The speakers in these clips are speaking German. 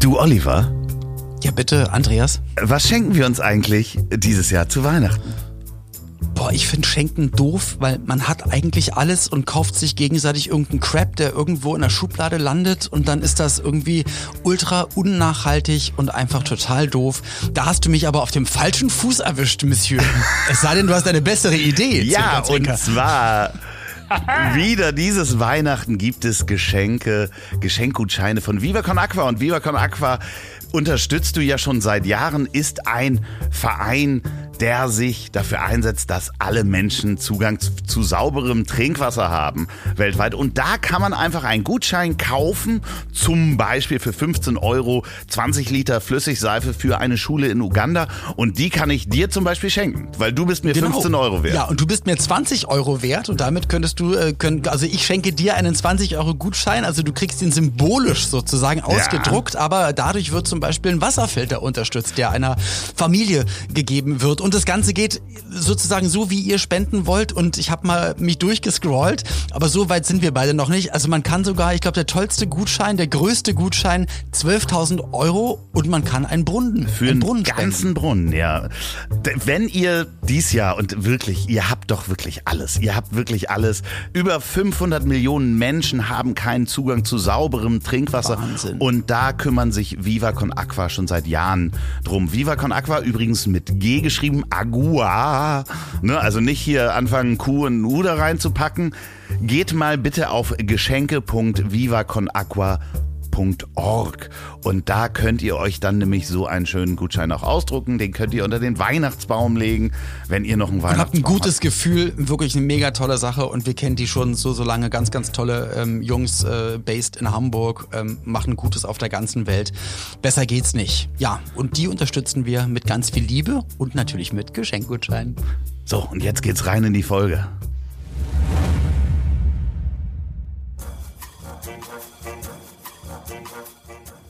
Du, Oliver, Ja, bitte, Andreas. was schenken wir uns eigentlich dieses Jahr zu Weihnachten? Boah, ich finde Schenken doof, weil man hat eigentlich alles und kauft sich gegenseitig irgendeinen Crap, der irgendwo in der Schublade landet und dann ist das irgendwie ultra unnachhaltig und einfach total doof. Da hast du mich aber auf dem falschen Fuß erwischt, Monsieur. es sei denn, du hast eine bessere Idee. Ja, und zwar wieder dieses Weihnachten gibt es Geschenke, Geschenkgutscheine von Viva Con Aqua. Und Viva Con Aqua unterstützt du ja schon seit Jahren, ist ein Verein, der sich dafür einsetzt, dass alle Menschen Zugang zu, zu sauberem Trinkwasser haben weltweit. Und da kann man einfach einen Gutschein kaufen, zum Beispiel für 15 Euro 20 Liter Flüssigseife für eine Schule in Uganda. Und die kann ich dir zum Beispiel schenken, weil du bist mir 15 Euro wert. Genau. Ja, und du bist mir 20 Euro wert und damit könntest du, äh, können, also ich schenke dir einen 20 Euro Gutschein, also du kriegst ihn symbolisch sozusagen ausgedruckt, aber dadurch wird zum Beispiel ein Wasserfilter unterstützt, der einer Familie gegeben wird. Und das Ganze geht sozusagen so, wie ihr spenden wollt. Und ich habe mal mich durchgescrollt, aber so weit sind wir beide noch nicht. Also man kann sogar, ich glaube, der tollste Gutschein, der größte Gutschein, 12.000 Euro und man kann einen Brunnen, Für einen einen Brunnen spenden. ganzen Brunnen, ja. Wenn ihr dies Jahr und wirklich, ihr habt doch wirklich alles, ihr habt wirklich alles. Über 500 Millionen Menschen haben keinen Zugang zu sauberem Trinkwasser. Wahnsinn. Und da kümmern sich Viva Con Aqua schon seit Jahren drum. Viva Con Aqua übrigens mit G geschrieben, Agua. Ne, also nicht hier anfangen, Q und U da reinzupacken. Geht mal bitte auf geschenke.vivaconaqua.org und da könnt ihr euch dann nämlich so einen schönen Gutschein auch ausdrucken. Den könnt ihr unter den Weihnachtsbaum legen, wenn ihr noch einen Und habt Weihnachtsbaum ein gutes Gefühl, wirklich eine mega tolle Sache und wir kennen die schon so, so lange, ganz, ganz tolle ähm, Jungs, äh, based in Hamburg, ähm, machen Gutes auf der ganzen Welt. Besser geht's nicht. Ja, und die unterstützen wir mit ganz viel Liebe und natürlich mit Geschenkgutscheinen. So, und jetzt geht's rein in die Folge.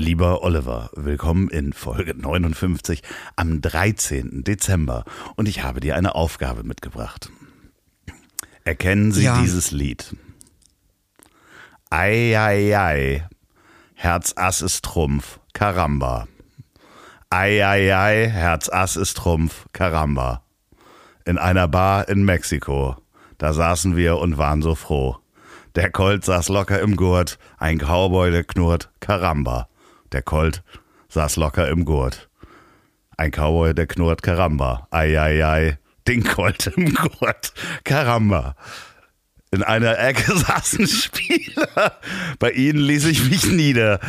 Lieber Oliver, willkommen in Folge 59 am 13. Dezember und ich habe dir eine Aufgabe mitgebracht. Erkennen Sie Ja. dieses Lied? Ei, ei, ei, Herz Ass ist Trumpf, Karamba. Ei, ei, ei, Herz Ass ist Trumpf, Karamba. In einer Bar in Mexiko, da saßen wir und waren so froh. Der Colt saß locker im Gurt, ein Cowboy, der knurrt, Karamba. Der Colt saß locker im Gurt. Ein Cowboy, der knurrt, Karamba. Ei, ei, ei, den Colt im Gurt, Karamba. In einer Ecke saßen Spieler, bei ihnen ließ ich mich nieder.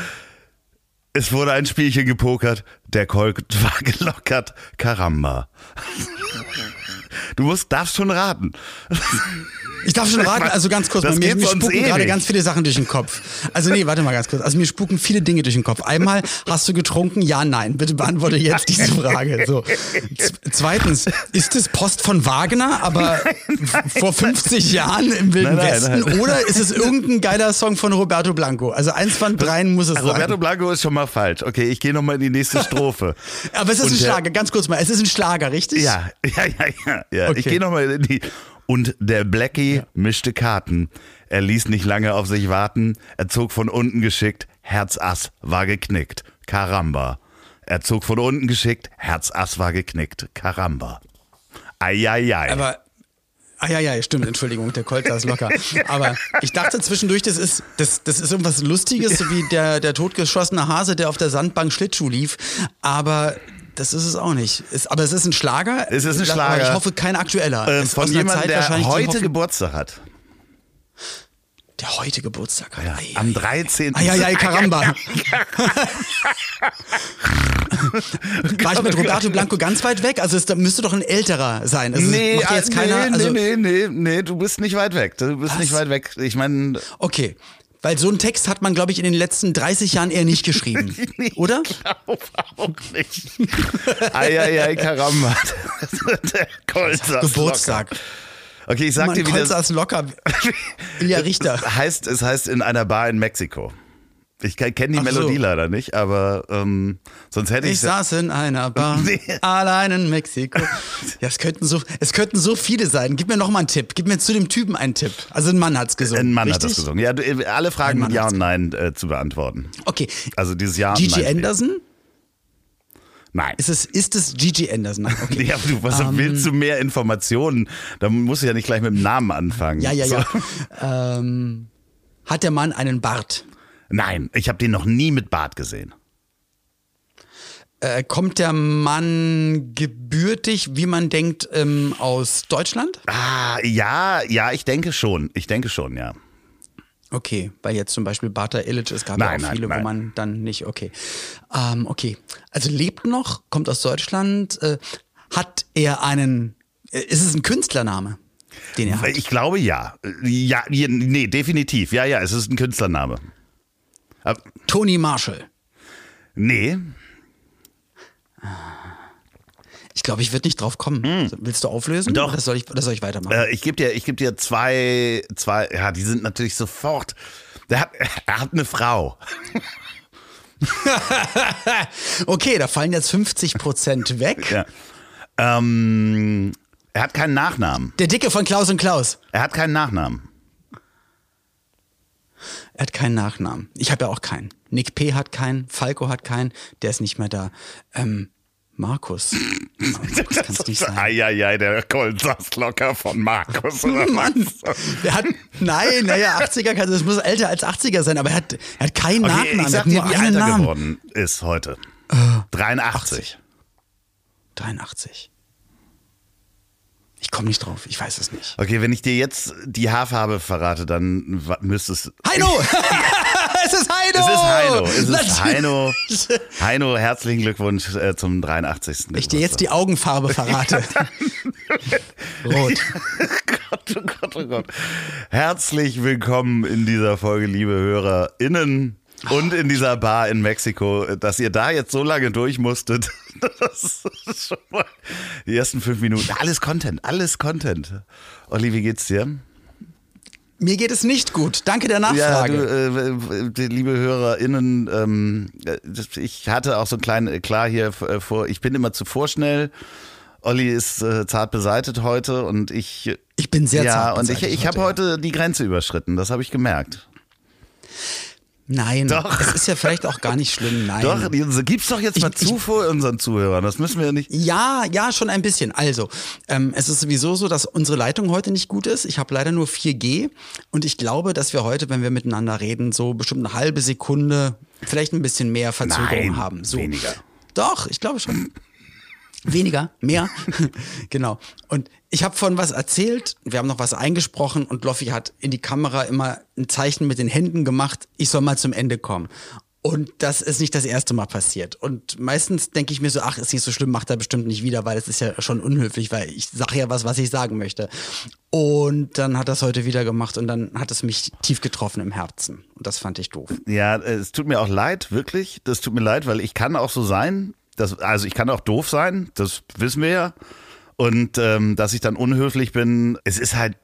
Es wurde ein Spielchen gepokert, der Colt war gelockert, Karamba. Du musst, darfst schon raten. Ich darf schon raten, also ganz kurz, Das mir, mir ewig. gerade ganz viele Sachen durch den Kopf. Also nee, warte mal ganz kurz. Also mir spuken viele Dinge durch den Kopf. Einmal, hast du getrunken? Ja, nein. Bitte beantworte jetzt diese Frage. So. Zweitens, ist es Post von Wagner, aber f- vor 50 Jahren im Wilden Nein, nein, Westen? nein. Oder ist es irgendein geiler Song von Roberto Blanco? Also eins von dreien muss es Roberto sein. Blanco ist schon mal falsch. Okay, ich gehe nochmal in die nächste Strophe. Aber es ist Und ein Schlager. Ganz kurz mal. Es ist ein Schlager, richtig? Ja, ja, ja, ja. Ja. Okay. Ich gehe nochmal in die. Und der Blackie mischte Karten. Er ließ nicht lange auf sich warten. Er zog von unten geschickt. Herzass war geknickt. Karamba. Er zog von unten geschickt. Herzass war geknickt. Karamba. Eieiei. Aber Ah ja, ja, stimmt, Entschuldigung, der Colt saß locker. Aber ich dachte zwischendurch, das ist, das, das ist irgendwas Lustiges, so wie der, der totgeschossene Hase, der auf der Sandbank Schlittschuh lief. Aber das ist es auch nicht. Es, aber es ist ein Schlager. Es ist ein Aber Schlager. Ich hoffe, kein aktueller. äh, ist von jemandem, der heute Geburtstag hat. Der heute Geburtstag hat. Ei, Am ei, 13. ei, ei, ei, Karamba. War ich mit Roberto Blanco ganz weit weg? Also es müsste doch ein älterer sein. Also Nee, jetzt äh, keiner. nee, also, nee, nee, nee, nee, du bist nicht weit weg. Du bist Was? nicht weit weg. Ich meine, Okay. Weil so einen Text hat man, glaube ich, in den letzten 30 Jahren eher nicht geschrieben. oder? Ich glaube auch nicht. Eieiei, Karamba. Der Geburtstag. Locker. Okay, ich sag Man dir, wie Colt das saß locker. Ilja Richter. heißt. Es heißt in einer Bar in Mexiko. Ich kenne die Ach so. Melodie leider nicht, aber ähm, sonst hätte ich Ich saß in einer Bar, Nee. allein in Mexiko. Ja, es könnten so, es könnten so viele sein. Gib mir noch mal einen Tipp. Gib mir zu dem Typen einen Tipp. Also ein Mann hat's gesungen. Ein Mann richtig? hat das gesungen. Ja, äh, alle Fragen mit Ja und Nein äh, zu beantworten. Okay. Also dieses Ja und Gigi Nein. Anderson? Nein. Ist es, ist es Gigi Anderson? Nein, Okay. Ja, aber du, was Ähm, willst du mehr Informationen? Da musst du ja nicht gleich mit dem Namen anfangen. Ja, ja, So. ja. Ähm, hat der Mann einen Bart? Nein, ich habe den noch nie mit Bart gesehen. Äh, kommt der Mann gebürtig, wie man denkt, ähm, aus Deutschland? Ah, ja, ja, ich denke schon. Ich denke schon, ja. Okay, weil jetzt zum Beispiel Bata Illich, es gab Nein, ja auch nein, viele, nein. wo man dann nicht, okay. Ähm, okay, also lebt noch, kommt aus Deutschland, äh, hat er einen, äh, ist es ein Künstlername, den er hat? Ich glaube ja. Ja, nee, definitiv. Ja, ja, es ist ein Künstlername. Tony Marshall. nee, Ich glaube, ich würde nicht drauf kommen. Willst du auflösen? Hm. Doch. Oder soll ich, oder soll ich weitermachen? äh, ich gebe dir, ich geb dir zwei, zwei, ja, die sind natürlich sofort. Der hat, er hat eine Frau. Okay, da fallen jetzt 50 Prozent weg. Ja. Ähm, er hat keinen Nachnamen. Der Dicke von Klaus und Klaus. Er hat keinen Nachnamen. Er hat keinen Nachnamen. Ich habe ja auch keinen. Nick P. hat keinen, Falco hat keinen, der ist nicht mehr da. Ähm, Markus. Das kann es nicht sein. Eieiei, der Colt saß locker von Markus. Oder Mann, der hat, nein, naja, 80er, kann, das muss älter als 80er sein, aber er hat, er hat keinen Okay, Nachnamen, ich er sag hat dir, wie alt er geworden ist heute. 83. 83. Ich komme nicht drauf, ich weiß es nicht. Okay, wenn ich dir jetzt die Haarfarbe verrate, dann müsste es. Heino! es ist Heino! Es ist Heino. Es ist. Heino. Heino, herzlichen Glückwunsch äh, zum 83. Wenn ich dir jetzt die Augenfarbe verrate. Rot. Gott, oh Gott, oh Gott. Herzlich willkommen in dieser Folge, liebe HörerInnen. Und in dieser Bar in Mexiko, dass ihr da jetzt so lange durch musstet. Das ist schon mal die ersten fünf Minuten. Alles Content, alles Content. Olli, wie geht's dir? Mir geht es nicht gut. Danke der Ja, Nachfrage. du, äh, die liebe HörerInnen, ähm, äh, ich hatte auch so einen kleinen Eklat hier äh, vor. Ich bin immer zu vorschnell. Olli ist äh, zart beseitet heute und ich. Ich bin sehr ja, zart und ich, ich habe heute die Grenze überschritten. Das habe ich gemerkt. Nein, Doch. es ist ja vielleicht auch gar nicht schlimm. Nein. Doch, gib's doch jetzt mal Ich- zu vor unseren Zuhörern. Das müssen wir ja nicht. Ja, ja, schon ein bisschen. Also, ähm, es ist sowieso so, dass unsere Leitung heute nicht gut ist. Ich habe leider nur 4G und ich glaube, dass wir heute, wenn wir miteinander reden, so bestimmt eine halbe Sekunde, vielleicht ein bisschen mehr Verzögerung Nein, haben. So. weniger. Doch, ich glaube schon. Weniger, mehr. genau. Und ich habe von was erzählt, wir haben noch was eingesprochen und Loffi hat in die Kamera immer ein Zeichen mit den Händen gemacht, ich soll mal zum Ende kommen. Und das ist nicht das erste Mal passiert. Und meistens denke ich mir so, ach, ist nicht so schlimm, macht er bestimmt nicht wieder, weil es ist ja schon unhöflich, weil ich sage ja was, was ich sagen möchte. Und dann hat er es heute wieder gemacht und dann hat es mich tief getroffen im Herzen. Und das fand ich doof. Ja, es tut mir auch leid, wirklich. Das tut mir leid, weil ich kann auch so sein. Das, also ich kann auch doof sein, das wissen wir ja. Und ähm, dass ich dann unhöflich bin, es ist halt.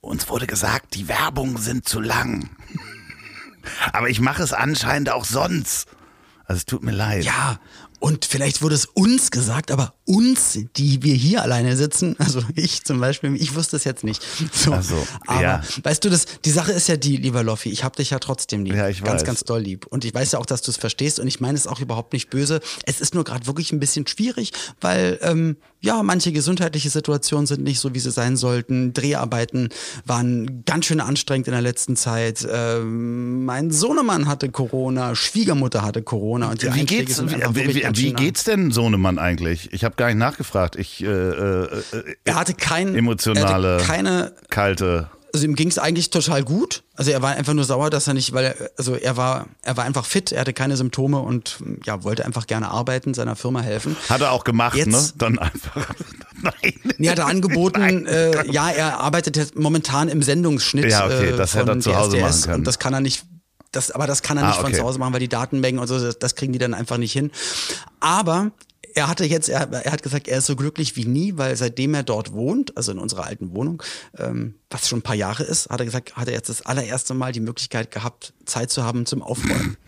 Uns wurde gesagt, die Werbungen sind zu lang. Aber ich mache es anscheinend auch sonst. Also es tut mir leid. Ja, und vielleicht wurde es uns gesagt, aber uns, die wir hier alleine sitzen, also ich zum Beispiel, ich wusste es jetzt nicht. So. So, aber ja. weißt du, das, die Sache ist ja die, lieber Loffi, ich habe dich ja trotzdem lieb. Ja, ich ganz, weiß. ganz doll lieb. Und ich weiß ja auch, dass du es verstehst und ich meine es auch überhaupt nicht böse. Es ist nur gerade wirklich ein bisschen schwierig, weil ähm, ja, manche gesundheitliche Situationen sind nicht so, wie sie sein sollten. Dreharbeiten waren ganz schön anstrengend in der letzten Zeit. Ähm, mein Sohnemann hatte Corona, Schwiegermutter hatte Corona und die Wie Einträge geht's, sind wie, wie, wie geht's denn Sohnemann eigentlich? Ich habe gar nicht nachgefragt. Ich äh, äh, äh, Er hatte kein, Emotionale- er hatte keine kalte Also ihm ging es eigentlich total gut. Also er war einfach nur sauer, dass er nicht, weil er, also er war, er war einfach fit, er hatte keine Symptome und ja, wollte einfach gerne arbeiten, seiner Firma helfen. Hat er auch gemacht, Jetzt- ne? Dann einfach. Nein. Nee, hat er angeboten, Nein. äh, ja, er arbeitet jetzt momentan im Sendungsschnitt. Ja, okay, äh, das hätte er zu Hause DSDS machen können. Und das kann er nicht, das, aber das kann er Ah, nicht okay. von zu Hause machen, weil die Datenmengen und so, das, das kriegen die dann einfach nicht hin. Aber er hatte jetzt, er, er hat gesagt, er ist so glücklich wie nie, weil seitdem er dort wohnt, also in unserer alten Wohnung, ähm, was schon ein paar Jahre ist, hat er gesagt, hat er jetzt das allererste Mal die Möglichkeit gehabt, Zeit zu haben zum Aufräumen.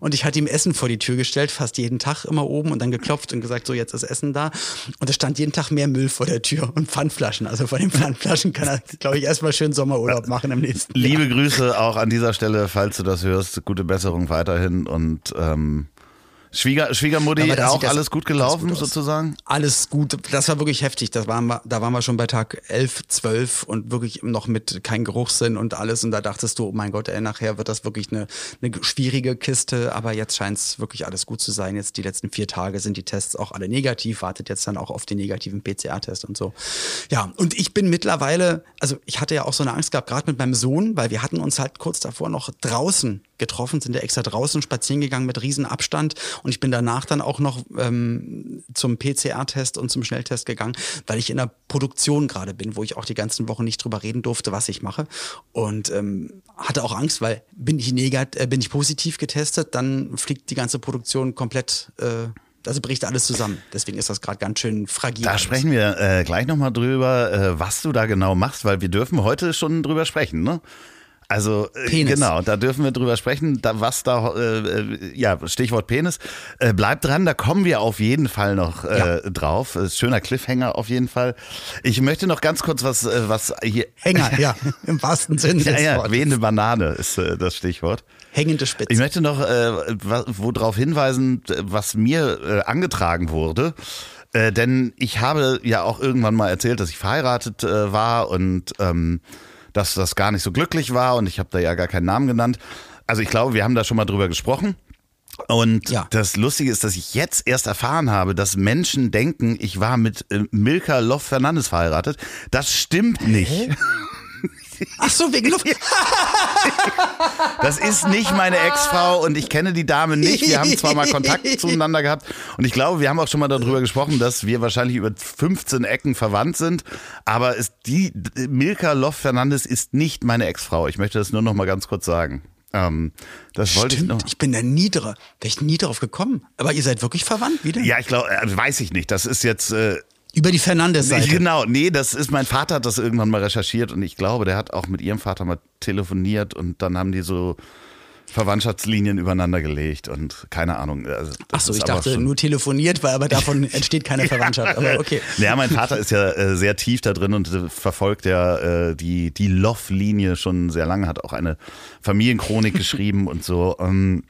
Und ich hatte ihm Essen vor die Tür gestellt, fast jeden Tag immer oben und dann geklopft und gesagt, so jetzt ist Essen da. Und es stand jeden Tag mehr Müll vor der Tür und Pfandflaschen. Also von den Pfandflaschen kann er, glaube ich, erstmal schön Sommerurlaub machen im nächsten Jahr. Liebe Grüße auch an dieser Stelle, falls du das hörst. Gute Besserung weiterhin und ähm, Schwieger, Schwiegermutti auch das alles gut gelaufen gut aus. sozusagen. Alles gut. Das war wirklich heftig. Das waren wir, da waren wir schon bei Tag 11, 12 und wirklich noch mit kein Geruchssinn und alles. Und da dachtest du, oh mein Gott, ey, nachher wird das wirklich eine, eine schwierige Kiste. Aber jetzt scheint es wirklich alles gut zu sein. Jetzt die letzten vier Tage sind die Tests auch alle negativ. Wartet jetzt dann auch auf den negativen PCR-Test und so. Ja, und ich bin mittlerweile, also ich hatte ja auch so eine Angst gehabt, gerade mit meinem Sohn, weil wir hatten uns halt kurz davor noch draußen getroffen, sind ja extra draußen spazieren gegangen mit riesen Abstand und ich bin danach dann auch noch ähm, zum PCR-Test und zum Schnelltest gegangen, weil ich in der Produktion gerade bin, wo ich auch die ganzen Wochen nicht drüber reden durfte, was ich mache und ähm, hatte auch Angst, weil bin ich negat äh, bin ich positiv getestet, dann fliegt die ganze Produktion komplett äh, also bricht alles zusammen. Deswegen ist das gerade ganz schön fragil. Da alles. sprechen wir äh, gleich nochmal drüber, äh, was du da genau machst, weil wir dürfen heute schon drüber sprechen, ne? Also äh, Penis. genau, da dürfen wir drüber sprechen, da, was da, äh, äh, ja, Stichwort Penis. Äh, bleibt dran, da kommen wir auf jeden Fall noch äh, Ja. drauf. Ist schöner Cliffhanger auf jeden Fall. Ich möchte noch ganz kurz was, äh, was hier. Hänger, ja, im wahrsten Sinne Ja, des ja, Wortes. wehende Banane ist äh, das Stichwort. Hängende Spitze. Ich möchte noch äh, wa- wo darauf hinweisen, äh, was mir äh, angetragen wurde. Äh, denn ich habe ja auch irgendwann mal erzählt, dass ich verheiratet äh, war und ähm, dass das gar nicht so glücklich war und ich habe da ja gar keinen Namen genannt. Also ich glaube, wir haben da schon mal drüber gesprochen. Und Ja. das Lustige ist, dass ich jetzt erst erfahren habe, dass Menschen denken, ich war mit äh, Milka Love Fernandes verheiratet. Das stimmt nicht. Ach so, wegen Luft. Das ist nicht meine Ex-Frau und ich kenne die Dame nicht. Wir haben zwar mal Kontakt zueinander gehabt und ich glaube, wir haben auch schon mal darüber gesprochen, dass wir wahrscheinlich über 15 Ecken verwandt sind. Aber ist die Milka Love Fernandes ist nicht meine Ex-Frau. Ich möchte das nur noch mal ganz kurz sagen. Ähm, das wollte ich noch. Stimmt, ich bin da nie drauf, wäre ich nie drauf gekommen. Aber ihr seid wirklich verwandt, wie denn? Ja, ich glaube, äh, weiß ich nicht. Das ist jetzt äh, Über die Fernandes-Seite. Genau, nee, das ist mein Vater hat das irgendwann mal recherchiert und ich glaube, der hat auch mit ihrem Vater mal telefoniert und dann haben die so Verwandtschaftslinien übereinander gelegt und keine Ahnung. Also, das Ach so, ist ich dachte nur telefoniert, weil aber davon entsteht keine Verwandtschaft. Aber okay. Ja, mein Vater ist ja äh, sehr tief da drin und äh, verfolgt ja äh, die, die Love-Linie schon sehr lange, hat auch eine Familienchronik geschrieben und so. Ähm,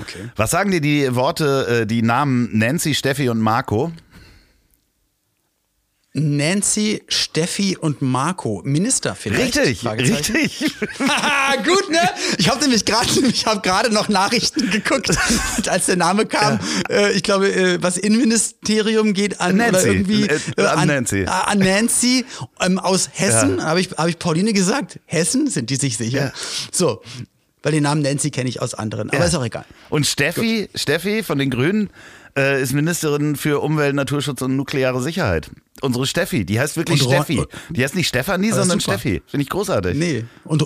Okay. Was sagen dir die Worte, äh, die Namen Nancy, Steffi und Marco? Nancy, Steffi und Marco, Minister vielleicht? Richtig, richtig. Haha, Gut, ne? Ich habe nämlich gerade, ich habe gerade noch Nachrichten geguckt, als der Name kam. Äh, ich glaube, äh, was Innenministerium geht an Nancy, oder irgendwie äh, an Nancy. äh, an Nancy ähm, aus Hessen. Habe ich habe ich Pauline gesagt? Hessen sind die sich sicher? Ja. So, weil den Namen Nancy kenne ich aus anderen, aber Ja. ist auch egal. Und Steffi, Steffi von den Grünen äh, ist Ministerin für Umwelt, Naturschutz und nukleare Sicherheit. Unsere Steffi, die heißt wirklich Und Ron- Steffi. Die heißt nicht Stefanie, sondern super. Steffi. Finde ich großartig. Nee. Und,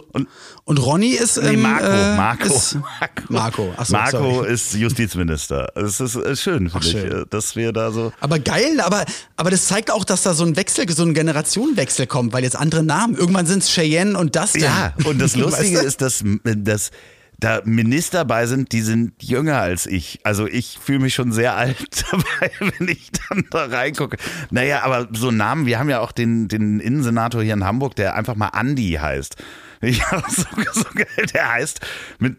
und, Ronny ist. Nee, ähm, Marco, äh, Marco, Ist, Marco. Marco. Ach so, Marco sorry. ist Justizminister. Es ist äh, schön, finde ich, schön. äh, dass wir da so. Aber geil, aber, aber das zeigt auch, dass da so ein Wechsel, so ein Generationenwechsel kommt, weil jetzt andere Namen. Irgendwann sind es Cheyenne und Dustin. Ja, und das Lustige Weißt du? ist, dass, dass da Minister bei sind, die sind jünger als ich. Also ich fühle mich schon sehr alt dabei, wenn ich dann da reingucke. Naja, aber so Namen, wir haben ja auch den, den Innensenator hier in Hamburg, der einfach mal Andi heißt. Ich habe so, so geil, der heißt mit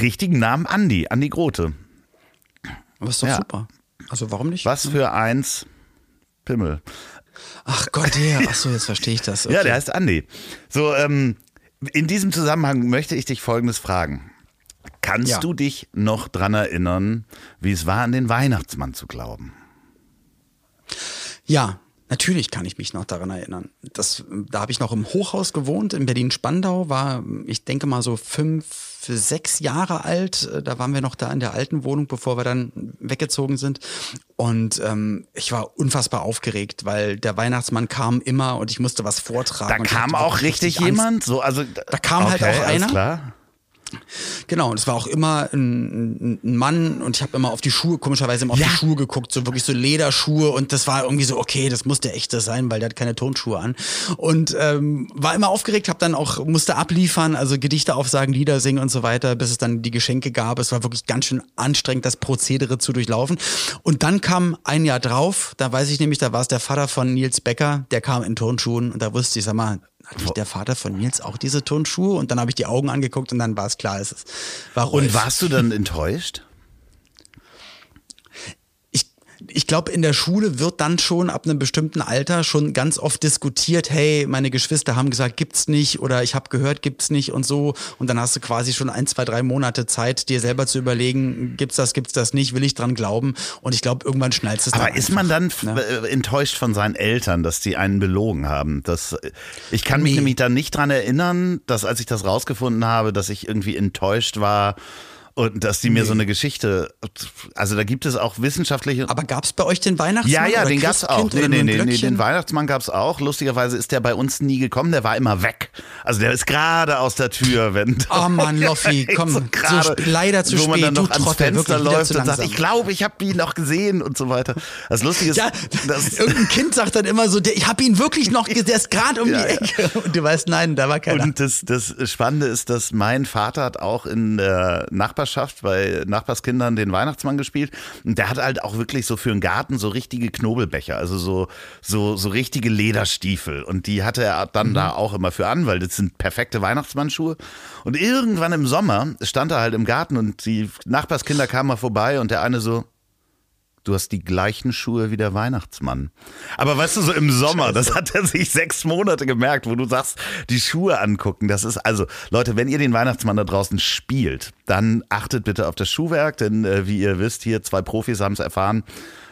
richtigen Namen Andi, Andi Grote. Aber ist doch Ja. super. Also warum nicht? Was für eins Pimmel. Ach Gott, der. Ach so, jetzt verstehe ich das. Ja, Okay. der heißt Andi. So, ähm, in diesem Zusammenhang möchte ich dich Folgendes fragen. Kannst Ja. du dich noch dran erinnern, wie es war, an den Weihnachtsmann zu glauben? Ja, Natürlich kann ich mich noch daran erinnern. Das, da habe ich noch im Hochhaus gewohnt, in Berlin-Spandau, war, ich denke mal so fünf, sechs Jahre alt. Da waren wir noch da in der alten Wohnung, bevor wir dann weggezogen sind. Und ähm, ich war unfassbar aufgeregt, weil der Weihnachtsmann kam immer und ich musste was vortragen. Da kam auch richtig Angst. jemand? So, also, Da kam halt okay, auch alles einer. Klar. Genau, und es war auch immer ein, ein Mann und ich habe immer auf die Schuhe, komischerweise immer auf Ja. die Schuhe geguckt, so wirklich so Lederschuhe und das war irgendwie so, okay, das muss der echte sein, weil der hat keine Tonschuhe an. Und ähm, war immer aufgeregt, habe dann auch, musste abliefern, also Gedichte aufsagen, Lieder singen und so weiter, bis es dann die Geschenke gab. Es war wirklich ganz schön anstrengend, das Prozedere zu durchlaufen. Und dann kam ein Jahr drauf, da weiß ich nämlich, da war es der Vater von Nils Becker, der kam in Tonschuhen und da wusste ich, sag mal, hat nicht der Vater von Nils auch diese Tonschuhe? Und dann habe ich die Augen angeguckt und dann war es klar, es ist war Rolf. Und warst du dann enttäuscht? Ich, glaube, in der Schule wird dann schon ab einem bestimmten Alter schon ganz oft diskutiert, hey, meine Geschwister haben gesagt, gibt's nicht oder ich habe gehört, gibt's nicht und so. Und dann hast du quasi schon ein, zwei, drei Monate Zeit, dir selber zu überlegen, gibt's das, gibt's das nicht, will ich dran glauben. Und ich glaube, irgendwann schnallst es Aber dann ist man dann einfach, ne? äh, enttäuscht von seinen Eltern, dass die einen belogen haben? Das, ich kann mich Nee. nämlich dann nicht dran erinnern, dass als ich das rausgefunden habe, dass ich irgendwie enttäuscht war und dass die mir so eine Geschichte, also da gibt es auch wissenschaftliche. Aber gab's bei euch den Weihnachtsmann? ja, ja, den gab's auch. Christkind Nee, nee, nee, nee, den Weihnachtsmann gab's auch. Lustigerweise ist der bei uns nie gekommen, der war immer weg. Also der ist gerade aus der Tür, wenn. Oh Mann, Loffi, komm, so gerade, sp- leider zu wo man spät, dann du noch ans Trottel, Fenster läuft und sagt, ich glaube, ich habe ihn noch gesehen und so weiter. Das Lustige ist, Ja, dass, irgendein Kind sagt dann immer so, der, ich habe ihn wirklich noch, gesehen, der ist gerade um Ja, die ja. Ecke. Und du weißt, nein, da war keiner. Und das, das Spannende ist, dass mein Vater hat auch in der Nachbarschaft bei Nachbarskindern den Weihnachtsmann gespielt. Und der hat halt auch wirklich so für den Garten so richtige Knobelbecher, also so, so, so richtige Lederstiefel. Und die hatte er dann da auch immer für an, weil das sind perfekte Weihnachtsmannschuhe. Und irgendwann im Sommer stand er halt im Garten und die Nachbarskinder kamen mal vorbei und der eine so, Du hast die gleichen Schuhe wie der Weihnachtsmann. Aber weißt du, so im Sommer, das hat er sich sechs Monate gemerkt, wo du sagst, die Schuhe angucken. Das ist also, Leute, wenn ihr den Weihnachtsmann da draußen spielt, dann achtet bitte auf das Schuhwerk, denn äh, wie ihr wisst, hier zwei Profis haben es erfahren.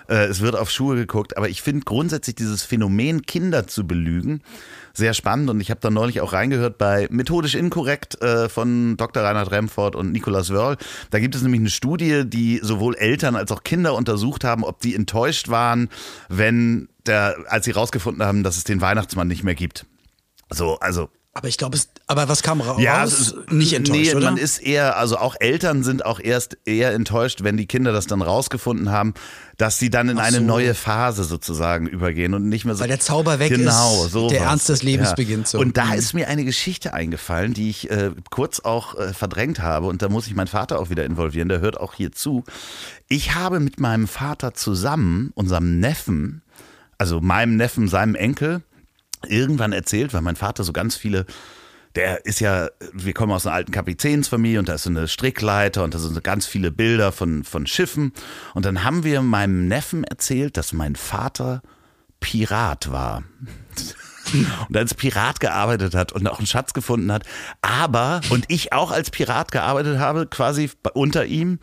Äh, es wird auf Schuhe geguckt, aber ich finde grundsätzlich dieses Phänomen, Kinder zu belügen, sehr spannend. Und ich habe da neulich auch reingehört bei Methodisch Inkorrekt äh, von Dr. Reinhard Remford und Nicolas Wörl. Da gibt es nämlich eine Studie, die sowohl Eltern als auch Kinder untersucht haben, ob die enttäuscht waren, wenn der, als sie rausgefunden haben, dass es den Weihnachtsmann nicht mehr gibt. So, also Aber ich glaube, es, aber was kam raus? ja, es ist nicht enttäuscht, nee, oder? man ist eher, also auch Eltern sind auch erst eher enttäuscht, wenn die Kinder das dann rausgefunden haben, dass sie dann in Ach eine so. neue Phase sozusagen übergehen und nicht mehr so. Weil der Zauber weg genau, ist, so der Ernst des Lebens beginnt so. Und da Mhm. ist mir eine Geschichte eingefallen, die ich äh, kurz auch äh, verdrängt habe und da muss ich meinen Vater auch wieder involvieren, der hört auch hier zu. Ich habe mit meinem Vater zusammen, unserem Neffen, also meinem Neffen, seinem Enkel, irgendwann erzählt, weil mein Vater so ganz viele der ist ja, wir kommen aus einer alten Kapitänsfamilie und da ist so eine Strickleiter und da sind so ganz viele Bilder von, von Schiffen. Und dann haben wir meinem Neffen erzählt, dass mein Vater Pirat war. Und als Pirat gearbeitet hat und auch einen Schatz gefunden hat. Aber, und ich auch als Pirat gearbeitet habe, quasi unter ihm.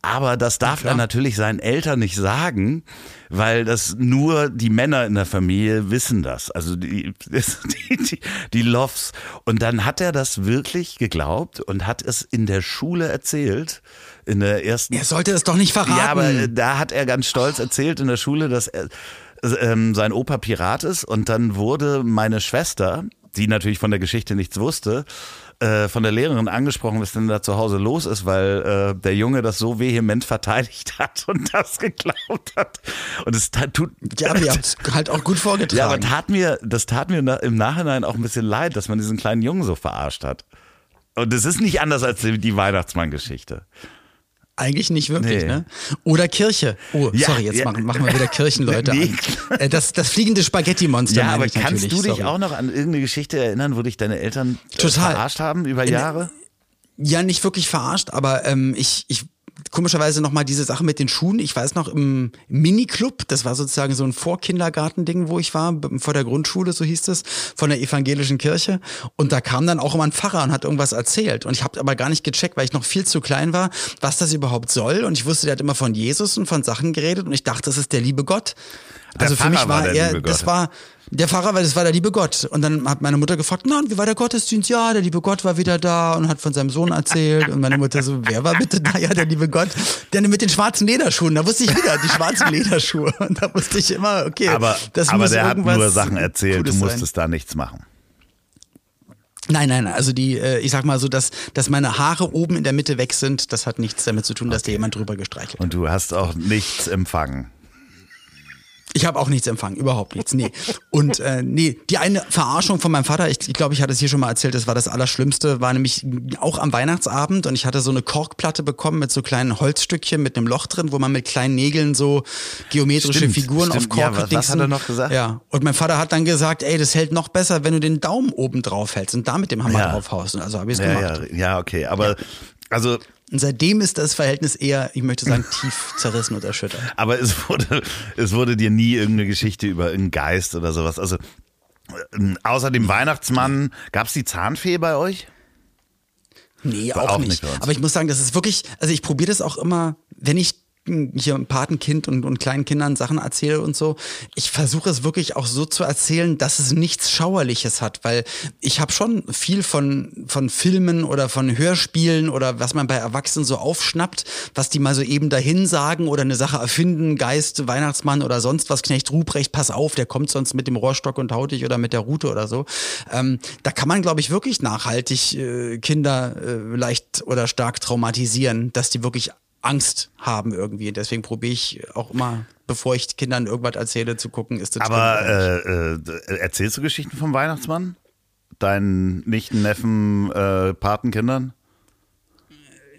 Aber das darf er natürlich seinen Eltern nicht sagen, weil das nur die Männer in der Familie wissen das. Also die, die, die, die Loves. Und dann hat er das wirklich geglaubt und hat es in der Schule erzählt. In der ersten. er sollte es doch nicht verraten. Ja, aber äh, da hat er ganz stolz erzählt in der Schule, dass er, ähm, sein Opa Pirat ist. Und dann wurde meine Schwester, die natürlich von der Geschichte nichts wusste, äh, von der Lehrerin angesprochen, was denn da zu Hause los ist, weil äh, der Junge das so vehement verteidigt hat und das geglaubt hat. Und es tut. ja, ihr habt es halt auch gut vorgetragen. Ja, aber tat mir, das tat mir im Nachhinein auch ein bisschen leid, dass man diesen kleinen Jungen so verarscht hat. Und es ist nicht anders als die Weihnachtsmann-Geschichte. Eigentlich nicht wirklich, Nee. ne? Oder Kirche. Oh, Ja, sorry, jetzt ja. machen, machen wir wieder Kirchenleute Nee. an. Äh, Das, das fliegende Spaghetti-Monster. Ja, aber kannst du dich sorry. auch noch an irgendeine Geschichte erinnern, wo dich deine Eltern äh, Total. verarscht haben über Jahre? Ja, nicht wirklich verarscht, aber ähm, ich, ich komischerweise nochmal diese Sache mit den Schuhen. Ich weiß noch im Miniclub, das war sozusagen so ein Vorkindergartending, wo ich war, vor der Grundschule, so hieß es, von der evangelischen Kirche. Und da kam dann auch immer ein Pfarrer und hat irgendwas erzählt. Und ich habe aber gar nicht gecheckt, weil ich noch viel zu klein war, was das überhaupt soll. Und ich wusste, der hat immer von Jesus und von Sachen geredet und ich dachte, das ist der liebe Gott. Der also für mich Pfarrer war war er, das war der Pfarrer, weil das war der liebe Gott. Und dann hat meine Mutter gefragt, na, und wie war der Gottesdienst? Ja, der liebe Gott war wieder da und hat von seinem Sohn erzählt. Und meine Mutter so, wer war bitte da? Ja, der liebe Gott. Der mit den schwarzen Lederschuhen. Da wusste ich wieder, die schwarzen Lederschuhe. Und da wusste ich immer, okay, Aber, das aber muss der hat nur Sachen erzählt, Cooles du sein. musstest da nichts machen. Nein, nein, nein. Also die, äh, ich sag mal so, dass, dass meine Haare oben in der Mitte weg sind, das hat nichts damit zu tun, dass da jemand drüber gestreichelt hat. Und du hast auch nichts empfangen. Ich habe auch nichts empfangen, überhaupt nichts. Nee. Und äh, nee, die eine Verarschung von meinem Vater, ich, ich glaube, ich hatte es hier schon mal erzählt, das war das Allerschlimmste, war nämlich auch am Weihnachtsabend und ich hatte so eine Korkplatte bekommen mit so kleinen Holzstückchen mit einem Loch drin, wo man mit kleinen Nägeln so geometrische Stimmt, Figuren stimmt. auf Kork Ja, was- hat er noch gesagt? Ja. Und mein Vater hat dann gesagt, ey, das hält noch besser, wenn du den Daumen oben drauf hältst und da mit dem Hammer Ja. drauf haust. Und also habe ich es Ja, gemacht. ja, ja, okay. Aber also Und seitdem ist das Verhältnis eher, ich möchte sagen, tief zerrissen und erschüttert. Aber es wurde, es wurde dir nie irgendeine Geschichte über irgendeinen Geist oder sowas. Also ähm, außer dem Weihnachtsmann, gab es die Zahnfee bei euch? Nee, auch, auch nicht. nicht. Aber ich muss sagen, das ist wirklich, also ich probiere das auch immer, wenn ich hier Patenkind und, und kleinen Kindern Sachen erzähle und so. Ich versuche es wirklich auch so zu erzählen, dass es nichts Schauerliches hat, weil ich habe schon viel von, von Filmen oder von Hörspielen oder was man bei Erwachsenen so aufschnappt, was die mal so eben dahin sagen oder eine Sache erfinden, Geist, Weihnachtsmann oder sonst was, Knecht Ruprecht, pass auf, der kommt sonst mit dem Rohrstock und haut dich oder mit der Rute oder so. Ähm, da kann man, glaube ich, wirklich nachhaltig äh, Kinder äh, leicht oder stark traumatisieren, dass die wirklich Angst haben irgendwie. Deswegen probiere ich auch immer, bevor ich Kindern irgendwas erzähle, zu gucken, ist das Aber äh, äh, erzählst du Geschichten vom Weihnachtsmann? Deinen Nichten, Neffen, äh, Patenkindern?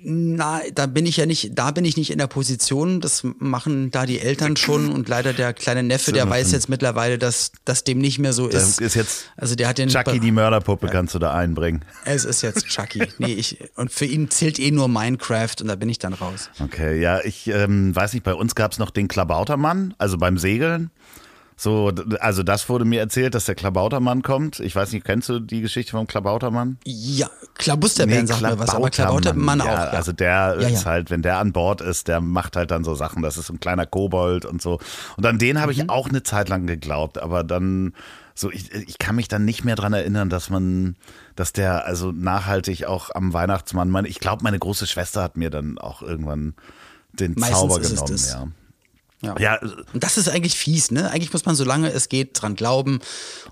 Na, da bin ich ja nicht, da bin ich nicht in der Position. Das machen da die Eltern schon und leider der kleine Neffe, der weiß jetzt mittlerweile, dass das dem nicht mehr so ist. ist jetzt Also der hat den Chucky, die Mörderpuppe, kannst du da einbringen. Es ist jetzt Chucky. Nee, ich, und für ihn zählt eh nur Minecraft und da bin ich dann raus. Okay, ja, ich ähm, weiß nicht, bei uns gab es noch den Klabautermann, also beim Segeln. So, also das wurde mir erzählt, dass der Klabautermann kommt. Ich weiß nicht, kennst du die Geschichte vom Klabautermann? Ja, Klabusterbären sagt mir was, aber Klabautermann auch. Ja, Ja. Also der Ja, ist ja. halt, wenn der an Bord ist, der macht halt dann so Sachen. Das ist so ein kleiner Kobold und so. Und an den habe Mhm. ich auch eine Zeit lang geglaubt, aber dann so, ich, ich kann mich dann nicht mehr dran erinnern, dass man, dass der also nachhaltig auch am Weihnachtsmann, meine, ich glaube, meine große Schwester hat mir dann auch irgendwann den Meistens Zauber ist es genommen, das. ja. Ja. Ja, Und das ist eigentlich fies, ne? Eigentlich muss man, solange es geht, dran glauben.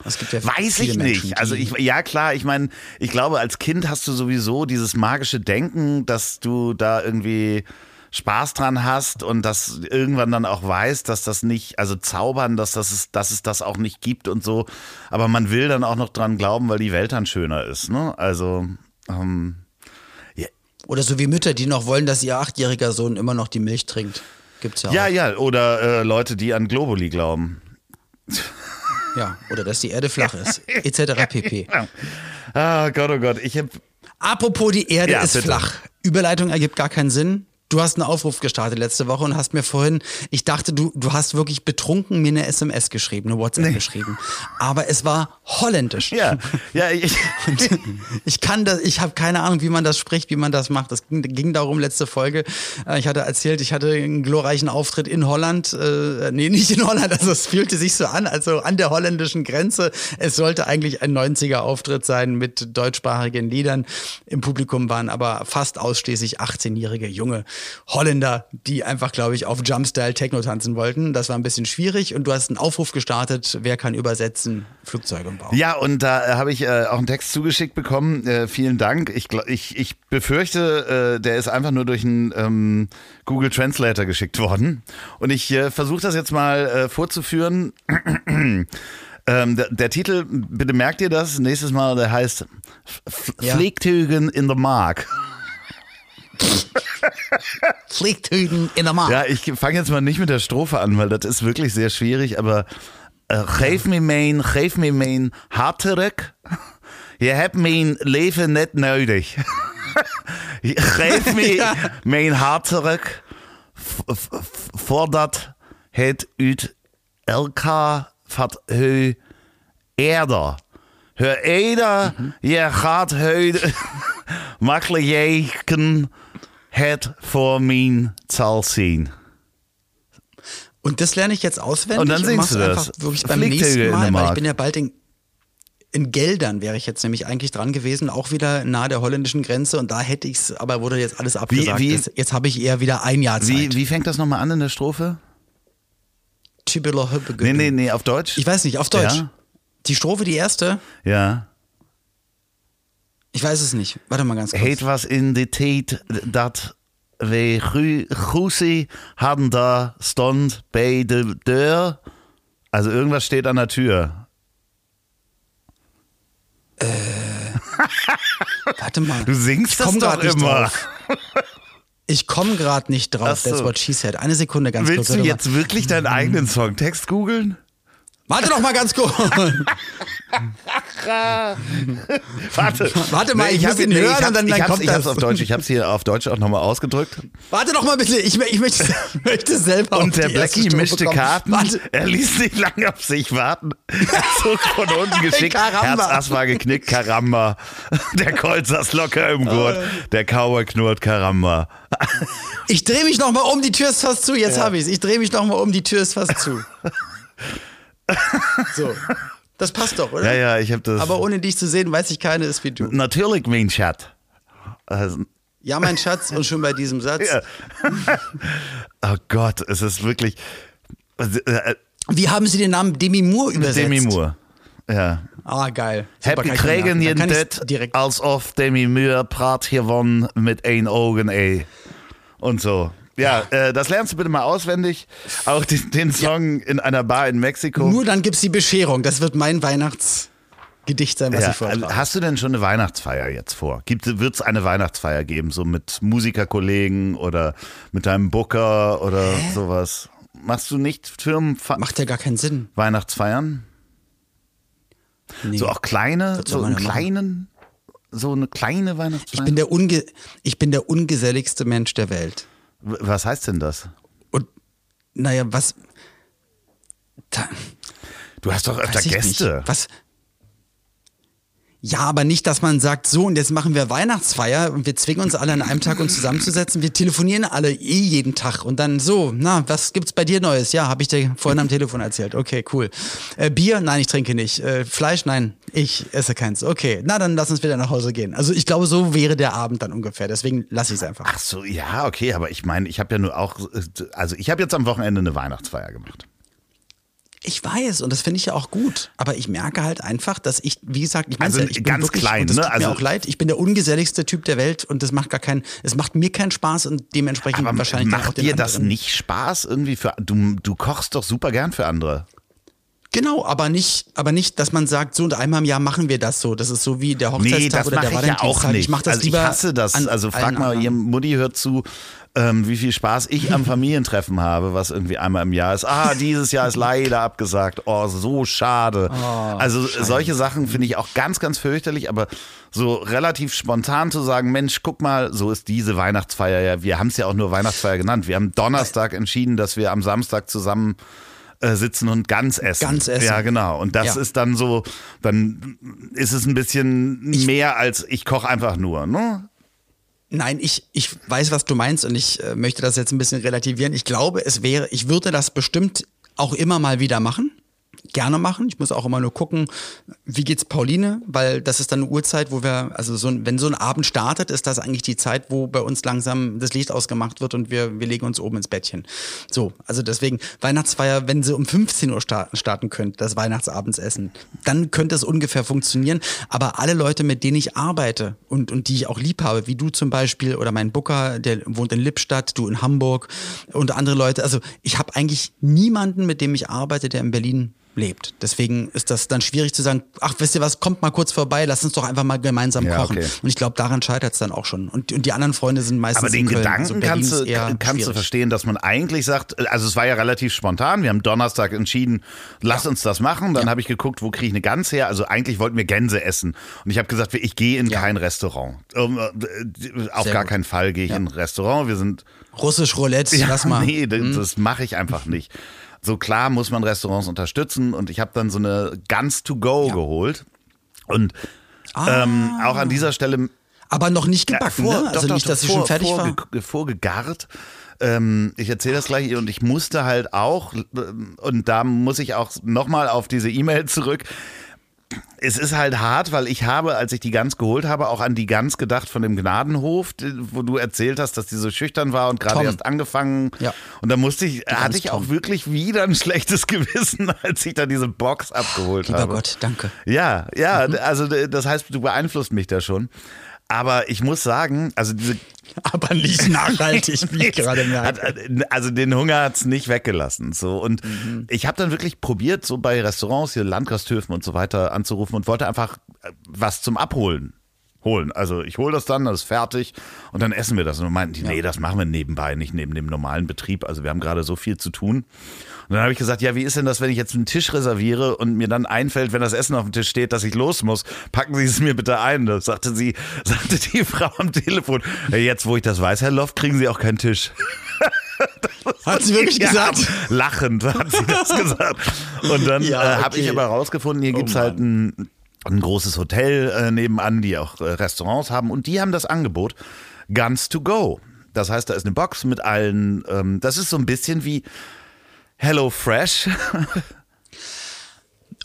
Es gibt ja Weiß ich Menschen, nicht. Also ich, ja klar, ich meine, ich glaube, als Kind hast du sowieso dieses magische Denken, dass du da irgendwie Spaß dran hast und dass irgendwann dann auch weißt, dass das nicht, also zaubern, dass das ist, dass es das auch nicht gibt und so. Aber man will dann auch noch dran glauben, weil die Welt dann schöner ist. Ne? Also ähm, Oder so wie Mütter, die noch wollen, dass ihr achtjähriger Sohn immer noch die Milch trinkt. Gibt's ja auch. ja, ja. Oder äh, Leute, die an Globuli glauben. ja. Oder dass die Erde flach ist. Etc. pp. Ah Gott, oh Gott, ich habe Apropos die Erde Ja, ist bitte. flach. Überleitung ergibt gar keinen Sinn. Du hast einen Aufruf gestartet letzte Woche und hast mir vorhin, ich dachte, du, du hast wirklich betrunken mir eine SMS geschrieben, eine WhatsApp geschrieben. Aber es war holländisch. ja, ja, ich, ich kann das, ich habe keine Ahnung, wie man das spricht, wie man das macht. Das ging, ging darum, letzte Folge. Äh, Ich hatte erzählt, ich hatte einen glorreichen Auftritt in Holland. Äh, nee, nicht in Holland, also es fühlte sich so an, also an der holländischen Grenze. Es sollte eigentlich ein 90er-Auftritt sein mit deutschsprachigen Liedern. Im Publikum waren aber fast ausschließlich 18-jährige junge Holländer, die einfach, glaube ich, auf Jumpstyle Techno tanzen wollten. Das war ein bisschen schwierig und du hast einen Aufruf gestartet, wer kann übersetzen, Flugzeuge im Bau. Ja, und da äh, habe ich äh, auch einen Text zugeschickt bekommen. Äh, vielen Dank. Ich, ich, ich befürchte, äh, der ist einfach nur durch einen ähm, Google Translator geschickt worden. Und ich äh, versuche das jetzt mal äh, vorzuführen. ähm, der, der Titel, bitte merkt ihr das, nächstes Mal, der heißt F Ja. Fliegtügen in the Mark. Fliegtüten in der Mark. Ja, ich fange jetzt mal nicht mit der Strophe an, weil das ist wirklich sehr schwierig, aber äh, geef me mijn, geef me mijn hart terug. Je hebt mijn leven net nodig. Geef me mijn hart terug. Voordat het uit elkaar vat hu eerder. Hu eerder je gaat hu makkelijk jeken het voor mijn zal zien. Und das lerne ich jetzt auswendig Und dann singst mach's du das. wirklich beim Fliegtüte nächsten Mal, weil ich bin ja bald in, in Geldern wäre ich jetzt nämlich eigentlich dran gewesen, auch wieder nahe der holländischen Grenze und da hätte ich's, aber wurde jetzt alles abgesagt. wie- Das, jetzt habe ich eher wieder ein Jahr Zeit. Wie, wie fängt das nochmal an in der Strophe? Nee, nee, nee, auf Deutsch? Ich weiß nicht, auf Deutsch. Ja? Die Strophe, die erste, Ja. Ich weiß es nicht. Warte mal ganz kurz. Het was in de tijd dat we Gusi hadden da stond bij de deur. Also irgendwas steht an der Tür. Warte mal. Du singst ich komm das doch immer. Drauf. Ich komme gerade nicht drauf. So. That's what she said. Eine Sekunde ganz Willst kurz. du warte mal. jetzt wirklich deinen eigenen Songtext googeln? Warte doch mal ganz kurz. Warte, Warte mal, ich hab muss ihn hören ich und dann- ich dann kommt ich hab's das. auf Deutsch. Ich hab's hier auf Deutsch auch nochmal ausgedrückt. Warte doch mal bitte. Ich, ich möchte, möchte selber. auf Und der Blackie mischte. Karten. Warte. Er ließ nicht lange auf sich warten. Er zog von unten geschickt. Karamba. Herzass war geknickt, Karamba. Der Colt saß locker im Gurt. Der Cowboy knurrt, Karamba. Ich drehe mich noch mal um. Die Tür ist fast zu. Jetzt hab ich's. Ich drehe mich noch mal um. Die Tür ist fast zu. So. Das passt doch, oder? Ja, ja, ich hab das. Aber ohne dich zu sehen, weiß ich keine ist wie du. Natürlich, mein Chat. Also, Ja, mein Schatz. Und schon bei diesem Satz. ja. oh Gott, es ist wirklich. Also, äh, Wie haben Sie den Namen Demi Moore übersetzt? Demi Moore. Ja. Ah, geil. Super, Heb kann ich gekregen mir je merken. Dann kann ich's dit, direkt. als of Demi Moore praat gewoon mit ein Augen, ey. Und so. Ja, äh, das lernst du bitte mal auswendig. Auch den, den Song in einer Bar in Mexiko. Nur dann gibt's die Bescherung. Das wird mein Weihnachtsgedicht sein, was ja, ich vortrage. hast du denn schon eine Weihnachtsfeier jetzt vor? Wird es eine Weihnachtsfeier geben, so mit Musikerkollegen oder mit deinem Booker oder sowas? Machst du nicht Firmen Macht ja gar keinen Sinn. Weihnachtsfeiern? Nee. So auch kleine, so einen denn machen? kleinen, so eine kleine Ich Weihnachtsfeier? bin, der unge ich bin der ungeselligste Mensch der Welt. Was heißt denn das? Und naja, was. Da, Du hast doch öfter Gäste. Nicht. Was. Ja, aber nicht, dass man sagt, so und jetzt machen wir Weihnachtsfeier und wir zwingen uns alle an einem Tag uns zusammenzusetzen. Wir telefonieren alle eh jeden Tag und dann so, na, was gibt's bei dir Neues? Ja, habe ich dir vorhin am Telefon erzählt. Okay, cool. Äh, Bier? Nein, ich trinke nicht. Äh, Fleisch? Nein, ich esse keins. Okay, na dann lass uns wieder nach Hause gehen. Also ich glaube, so wäre der Abend dann ungefähr. Deswegen lasse ich es einfach. Ach so, ja, okay, aber ich meine, ich habe ja nur auch, äh, also ich habe jetzt am Wochenende eine Weihnachtsfeier gemacht. Ich weiß und das finde ich ja auch gut, aber ich merke halt einfach, dass ich, wie gesagt, ich meine, Also ja, ich bin ganz wirklich, klein, das ne? tut Also- mir auch leid, ich bin der ungeselligste Typ der Welt und das macht gar keinen, es macht mir keinen Spaß und dementsprechend Aber wahrscheinlich dann auch macht den dir das anderen. nicht Spaß irgendwie für, du, du kochst doch super gern für andere. Genau, aber nicht, aber nicht, dass man sagt, so und einmal im Jahr machen wir das so. Das ist so wie der Hochzeitstag Nee, das oder der ich ja auch Valentinstag. nicht. Ich mache das also lieber ich hasse das. Also frag mal, anderen. ihr Mutti hört zu, ähm, wie viel Spaß ich am Familientreffen habe, was irgendwie einmal im Jahr ist. Ah, dieses Jahr ist leider abgesagt. Oh, so schade. Oh, also solche Sachen finde ich auch ganz, ganz fürchterlich, aber so relativ spontan zu sagen, Mensch, guck mal, so ist diese Weihnachtsfeier ja. Wir haben es ja auch nur Weihnachtsfeier genannt. Wir haben Donnerstag entschieden, dass wir am Samstag zusammen äh, sitzen und ganz essen. Ganz essen. Ja, genau. Und das Ja. ist dann so, dann ist es ein bisschen mehr als ich koche einfach nur, ne? Nein, ich, ich weiß, was du meinst und ich äh, möchte das jetzt ein bisschen relativieren. Ich glaube, es wäre, ich würde das bestimmt auch immer mal wieder machen. Gerne machen. Ich muss auch immer nur gucken, wie geht's Pauline, weil das ist dann eine Uhrzeit, wo wir, also so wenn so ein Abend startet, ist das eigentlich die Zeit, wo bei uns langsam das Licht ausgemacht wird und wir, wir legen uns oben ins Bettchen. So, also deswegen Weihnachtsfeier, wenn sie um 15 Uhr starten, starten könnte, das Weihnachtsabendessen, dann könnte es ungefähr funktionieren. Aber alle Leute, mit denen ich arbeite und, und die ich auch lieb habe, wie du zum Beispiel oder mein Booker, der wohnt in Lippstadt, du in Hamburg und andere Leute, also ich habe eigentlich niemanden, mit dem ich arbeite, der in Berlin lebt. Deswegen ist das dann schwierig zu sagen, ach, wisst ihr was, kommt mal kurz vorbei, lass uns doch einfach mal gemeinsam Ja, kochen. okay. Und ich glaube, daran scheitert es dann auch schon. Und, und die anderen Freunde sind meistens Aber den Köln. Gedanken Also Berlin kannst, du, kannst du verstehen, dass man eigentlich sagt, also es war ja relativ spontan, wir haben Donnerstag entschieden, lass uns das machen. Dann habe ich geguckt, wo kriege ich eine Gans her. Also eigentlich wollten wir Gänse essen. Und ich habe gesagt, ich gehe in Ja. kein Restaurant. Um, äh, auf Sehr gar gut. keinen Fall gehe ich in ein Restaurant. Wir sind Russisch Roulette, ja, lass mal. Nee, das, das mache ich einfach nicht. So klar muss man Restaurants unterstützen und ich habe dann so eine Guns to go geholt. Und Ah. ähm, auch an dieser Stelle Aber noch nicht ja, gebacken, vor- ne? doch, Also doch, nicht, doch, dass sie schon fertig war. vorge- Vorgegart. Ähm, ich erzähle das gleich und ich musste halt auch, ähm, und da muss ich auch nochmal auf diese E-Mail zurück. Es ist halt hart, weil ich habe, als ich die Gans geholt habe, auch an die Gans gedacht von dem Gnadenhof, wo du erzählt hast, dass die so schüchtern war und gerade erst angefangen. Ja. Und da musste ich, hatte ich auch Tom. wirklich wieder ein schlechtes Gewissen, als ich da diese Box abgeholt Lieber habe. Gott, danke. Ja, ja, Mhm. also das heißt, du beeinflusst mich da schon. Aber ich muss sagen, also diese Aber nicht nachhaltig, wie ich gerade hat, merke. also den Hunger hat's nicht weggelassen. So und Mhm. ich habe dann wirklich probiert, so bei Restaurants hier Landgasthöfen und so weiter anzurufen und wollte einfach äh, was zum Abholen holen. Also ich hole das dann, das ist fertig und dann essen wir das. Und dann meinten die, nee, das machen wir nebenbei, nicht neben dem normalen Betrieb. Also wir haben gerade so viel zu tun. Und dann habe ich gesagt, ja, wie ist denn das, wenn ich jetzt einen Tisch reserviere und mir dann einfällt, wenn das Essen auf dem Tisch steht, dass ich los muss, packen Sie es mir bitte ein. Das sagte sie, sagte die Frau am Telefon. Ja, jetzt, wo ich das weiß, Herr Loft, kriegen Sie auch keinen Tisch. Hat sie wirklich Ja, gesagt? Lachend hat sie das gesagt. Und dann Ja, äh, habe ich okay. aber rausgefunden, hier Oh gibt's halt ein, ein großes Hotel äh, nebenan, die auch äh, Restaurants haben. Und die haben das Angebot Guns to go. Das heißt, da ist eine Box mit allen, ähm, das ist so ein bisschen wie Hello Fresh.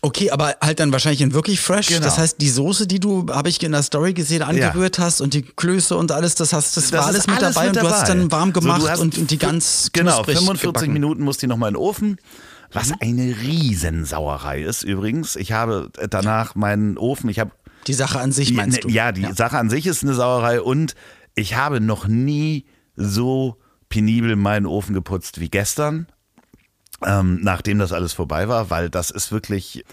Okay, aber halt dann wahrscheinlich in wirklich fresh. Genau. Das heißt, die Soße, die du, habe ich in der Story gesehen, angerührt hast und die Klöße und alles, das hast, das, war ist alles mit dabei und du hast dann warm So, gemacht hast und, und die ganz Genau, knusprig 45 gebacken. Minuten muss die nochmal in den Ofen. Was Mhm. eine Riesensauerei ist übrigens. Ich habe danach meinen Ofen, ich habe Die Sache an sich meinst ja, du? ne, Ja, die Sache an sich ist eine Sauerei und ich habe noch nie so penibel meinen Ofen geputzt wie gestern, ähm, nachdem das alles vorbei war, weil das ist wirklich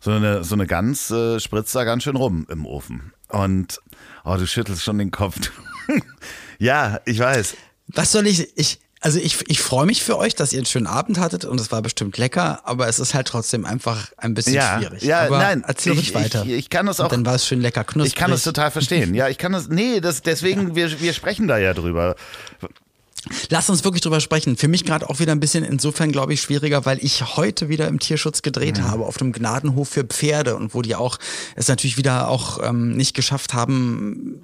so eine, so eine Gans äh, spritzt da ganz schön rum im Ofen. Und oh, du schüttelst schon den Kopf. ja, ich weiß. Was soll ich, ich, also ich, ich freue mich für euch, dass ihr einen schönen Abend hattet und es war bestimmt lecker, aber es ist halt trotzdem einfach ein bisschen Ja, schwierig. ja, aber nein, erzähl ich- ruhig weiter. ich- ich kann das Und auch- dann war es schön lecker knusprig. Ich kann das total verstehen. Ja, ich kann das. Nee, das, deswegen, wir, wir sprechen da ja drüber. Lass uns wirklich drüber sprechen. Für mich gerade auch wieder ein bisschen insofern, glaube ich, schwieriger, weil ich heute wieder im Tierschutz gedreht habe, auf dem Gnadenhof für Pferde und wo die auch es natürlich wieder auch ähm, nicht geschafft haben,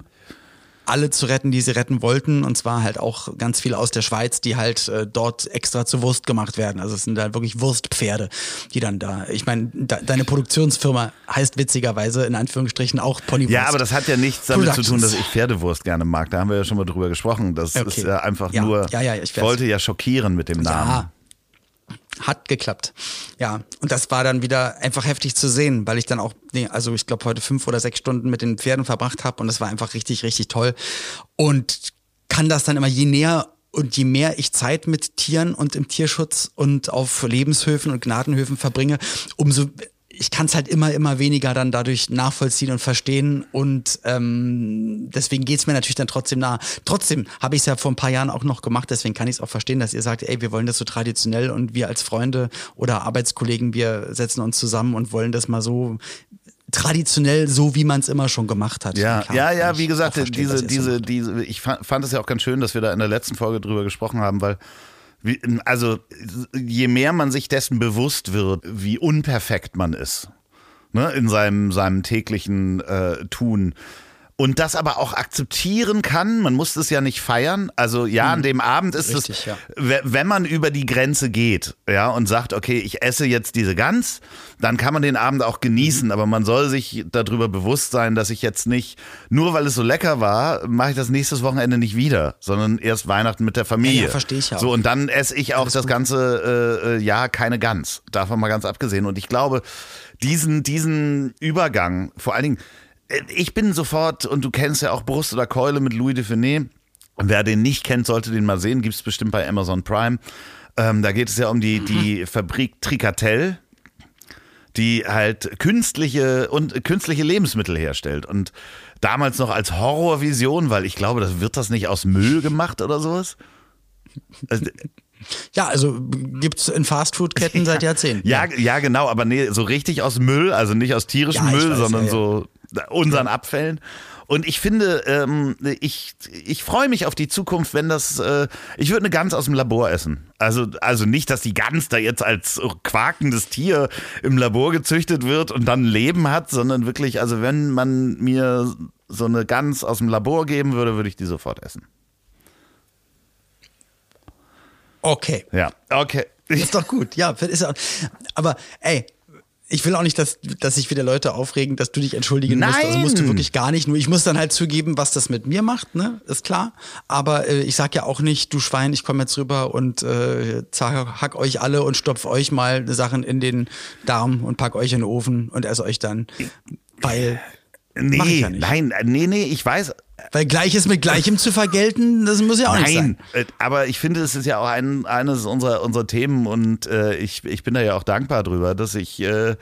alle zu retten, die sie retten wollten. Und zwar halt auch ganz viele aus der Schweiz, die halt äh, dort extra zu Wurst gemacht werden. Also es sind halt wirklich Wurstpferde, die dann da. Ich meine, de deine Produktionsfirma heißt witzigerweise in Anführungsstrichen auch Ponywurst. Ja, aber das hat ja nichts damit zu tun, dass ich Pferdewurst gerne mag. Da haben wir ja schon mal drüber gesprochen. Das Okay. ist ja einfach Ja, nur. ja, ja, ich wollte ja schockieren mit dem Namen. Ja. Hat geklappt. Ja, und das war dann wieder einfach heftig zu sehen, weil ich dann auch, nee, also ich glaube, heute fünf oder sechs Stunden mit den Pferden verbracht habe und das war einfach richtig, richtig toll. Und kann das dann immer je näher und je mehr ich Zeit mit Tieren und im Tierschutz und auf Lebenshöfen und Gnadenhöfen verbringe, umso ich kann es halt immer, immer weniger dann dadurch nachvollziehen und verstehen und ähm, deswegen geht's mir natürlich dann trotzdem nah. Trotzdem habe ich es ja vor ein paar Jahren auch noch gemacht, deswegen kann ich es auch verstehen, dass ihr sagt, ey, wir wollen das so traditionell und wir als Freunde oder Arbeitskollegen, wir setzen uns zusammen und wollen das mal so traditionell, so wie man es immer schon gemacht hat. Ja, ja, ja, wie gesagt, verstehen, diese, diese, diese, ich fand, es ja auch ganz schön, dass wir da in der letzten Folge drüber gesprochen haben, weil also je mehr man sich dessen bewusst wird, wie unperfekt man ist, ne, in seinem, seinem täglichen äh, Tun. Und das aber auch akzeptieren kann, man muss es ja nicht feiern. Also ja, an dem Abend ist Mhm. Richtig, es, ja. we- wenn man über die Grenze geht, ja, und sagt, okay, ich esse jetzt diese Gans, dann kann man den Abend auch genießen, Mhm. aber man soll sich darüber bewusst sein, dass ich jetzt nicht, nur weil es so lecker war, mache ich das nächstes Wochenende nicht wieder, sondern erst Weihnachten mit der Familie. Ja, ja, verstehe ich ja So, auch. und dann esse ich auch das ganze äh, äh, Jahr keine Gans. Davon mal ganz abgesehen. Und ich glaube, diesen, diesen Übergang, vor allen Dingen, ich bin sofort, und du kennst ja auch Brust oder Keule mit Louis de Finet. Wer den nicht kennt, sollte den mal sehen. Gibt's bestimmt bei Amazon Prime. Ähm, da geht es ja um die, die Fabrik Tricatel. die halt künstliche und künstliche Lebensmittel herstellt und damals noch als Horrorvision, weil ich glaube, das wird das nicht aus Müll gemacht oder sowas. Also, ja, also gibt's in Fastfood-Ketten seit Jahrzehnten. Ja, ja, genau, aber nee, so richtig aus Müll, also nicht aus tierischem Ja, Müll, weiß, sondern ja, ja. so unseren Abfällen. Und ich finde, ähm, ich, ich freue mich auf die Zukunft, wenn das, äh, ich würde eine Gans aus dem Labor essen. Also, also nicht, dass die Gans da jetzt als quakendes Tier im Labor gezüchtet wird und dann Leben hat, sondern wirklich, also wenn man mir so eine Gans aus dem Labor geben würde, würde ich die sofort essen. Okay. Ja, okay. Ist doch gut, ja. Ist aber ey, ich will auch nicht, dass, dass sich wieder Leute aufregen, dass du dich entschuldigen musst. Also musst du Nein. wirklich gar nicht. Nur ich muss dann halt zugeben, was das mit mir macht, ne? Ist klar. Aber äh, ich sag ja auch nicht, du Schwein, ich komme jetzt rüber und äh, zack, hack euch alle und stopf euch mal Sachen in den Darm und pack euch in den Ofen und esse euch dann. Weil, Nee, ja nein, nee, nee, ich weiß, weil Gleiches mit Gleichem zu vergelten, das muss ja auch nicht sein. Nein, äh, aber ich finde, es ist ja auch ein, eines unserer, unserer Themen und äh, ich, ich bin da ja auch dankbar drüber, dass ich äh,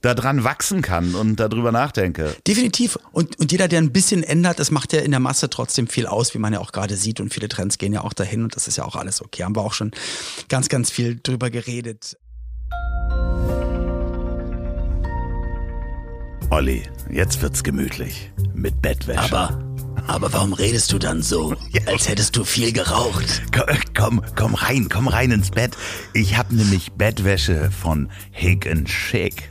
da dran wachsen kann und darüber nachdenke. Definitiv. Und, und jeder, der ein bisschen ändert, das macht ja in der Masse trotzdem viel aus, wie man ja auch gerade sieht. Und viele Trends gehen ja auch dahin und das ist ja auch alles okay. Haben wir auch schon ganz, ganz viel drüber geredet. Olli, jetzt wird's gemütlich mit Bettwäsche. Aber, aber warum redest du dann so, als hättest du viel geraucht? Komm, komm, komm rein, komm rein ins Bett. Ich habe nämlich Bettwäsche von Hick Schick.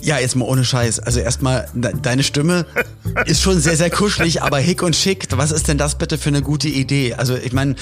Ja, jetzt mal ohne Scheiß. Also erstmal, de deine Stimme ist schon sehr, sehr kuschelig, aber hick und schick, was ist denn das bitte für eine gute Idee? Also ich meine,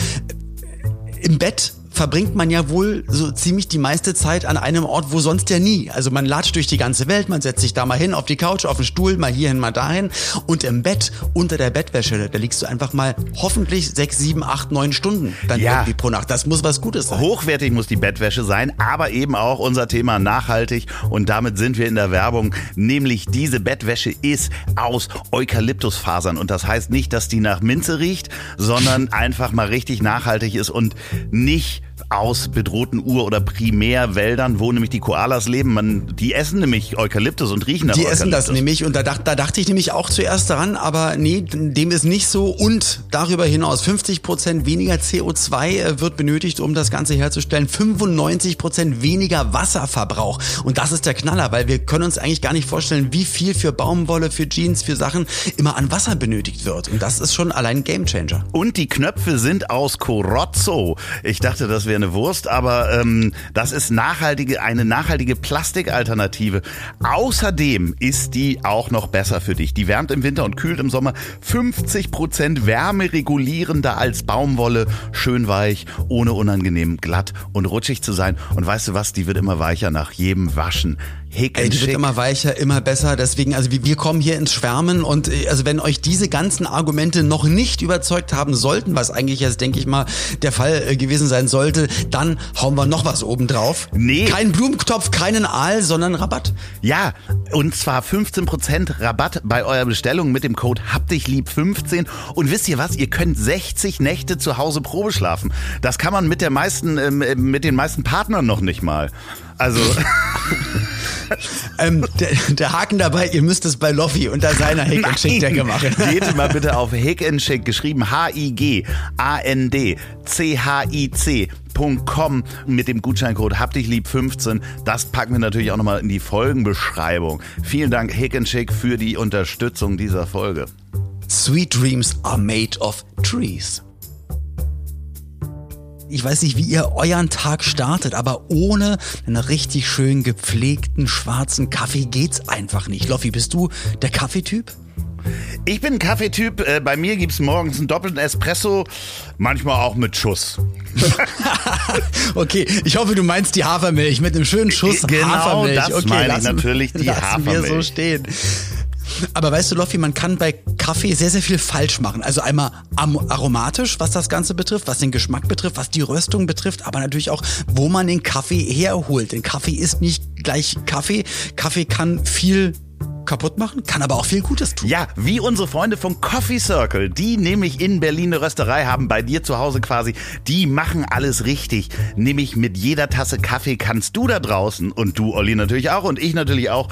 im Bett verbringt man ja wohl so ziemlich die meiste Zeit an einem Ort, wo sonst ja nie. Also man latscht durch die ganze Welt, man setzt sich da mal hin, auf die Couch, auf den Stuhl, mal hierhin, mal dahin. Und im Bett, unter der Bettwäsche, da liegst du einfach mal hoffentlich sechs, sieben, acht, neun Stunden dann Ja. irgendwie pro Nacht. Das muss was Gutes sein. Hochwertig muss die Bettwäsche sein, aber eben auch unser Thema nachhaltig. Und damit sind wir in der Werbung. Nämlich diese Bettwäsche ist aus Eukalyptusfasern. Und das heißt nicht, dass die nach Minze riecht, sondern einfach mal richtig nachhaltig ist und nicht aus bedrohten Ur- oder Primärwäldern, wo nämlich die Koalas leben. Man, die essen nämlich Eukalyptus und riechen nach Die essen das nämlich und da, dacht, da dachte ich nämlich auch zuerst daran, aber nee, dem ist nicht so und darüber hinaus 50 Prozent weniger CO2 äh, wird benötigt, um das Ganze herzustellen, 95 Prozent weniger Wasserverbrauch und das ist der Knaller, weil wir können uns eigentlich gar nicht vorstellen, wie viel für Baumwolle, für Jeans, für Sachen immer an Wasser benötigt wird und das ist schon allein ein Gamechanger. Und die Knöpfe sind aus Corozzo. Ich dachte, das wäre eine Wurst, aber ähm, das ist nachhaltige, eine nachhaltige Plastikalternative. Außerdem ist die auch noch besser für dich. Die wärmt im Winter und kühlt im Sommer 50% wärmeregulierender als Baumwolle. Schön weich, ohne unangenehm glatt und rutschig zu sein. Und weißt du was, die wird immer weicher nach jedem Waschen. Ey, die wird schick. immer weicher, immer besser. Deswegen, also wir wir kommen hier ins Schwärmen und äh, also wenn euch diese ganzen Argumente noch nicht überzeugt haben sollten, was eigentlich jetzt, denke ich mal, der Fall äh, gewesen sein sollte, dann hauen wir noch was oben drauf. Nee. Kein Blumentopf, keinen Aal, sondern Rabatt. Ja, und zwar 15% Rabatt bei eurer Bestellung mit dem Code HabDichLieb15. Und wisst ihr was? Ihr könnt 60 Nächte zu Hause Probe schlafen. Das kann man mit der meisten, ähm, äh, mit den meisten Partnern noch nicht mal. Also, Ähm, der, der Haken dabei, ihr müsst es bei Loffi unter seiner Hick und Schick Decke machen. Geht mal bitte auf Hick and Chick, geschrieben H-I-G-A-N-D-C-H-I-C.com mit dem Gutscheincode HabDichLieb15. Das packen wir natürlich auch nochmal in die Folgenbeschreibung. Vielen Dank Hick and Chick für die Unterstützung dieser Folge. Sweet dreams are made of trees. Ich weiß nicht, wie ihr euren Tag startet, aber ohne einen richtig schön gepflegten schwarzen Kaffee geht's einfach nicht. Loffi, bist du der Kaffeetyp? Ich bin Kaffeetyp. Äh, Bei mir gibt's morgens einen doppelten Espresso, manchmal auch mit Schuss. Okay, ich hoffe, du meinst die Hafermilch mit einem schönen Schuss Genau, Hafermilch. das okay, meine ich natürlich, die lassen wir so Hafermilch. stehen. Aber weißt du, Loffi, man kann bei Kaffee sehr, sehr viel falsch machen. Also einmal aromatisch, was das Ganze betrifft, was den Geschmack betrifft, was die Röstung betrifft, aber natürlich auch, wo man den Kaffee herholt. Denn Kaffee ist nicht gleich Kaffee. Kaffee kann viel kaputt machen, kann aber auch viel Gutes tun. Ja, wie unsere Freunde von Coffee Circle, die nämlich in Berlin eine Rösterei haben, bei dir zu Hause quasi, die machen alles richtig. Nämlich mit jeder Tasse Kaffee kannst du da draußen und du, Olli, natürlich auch und ich natürlich auch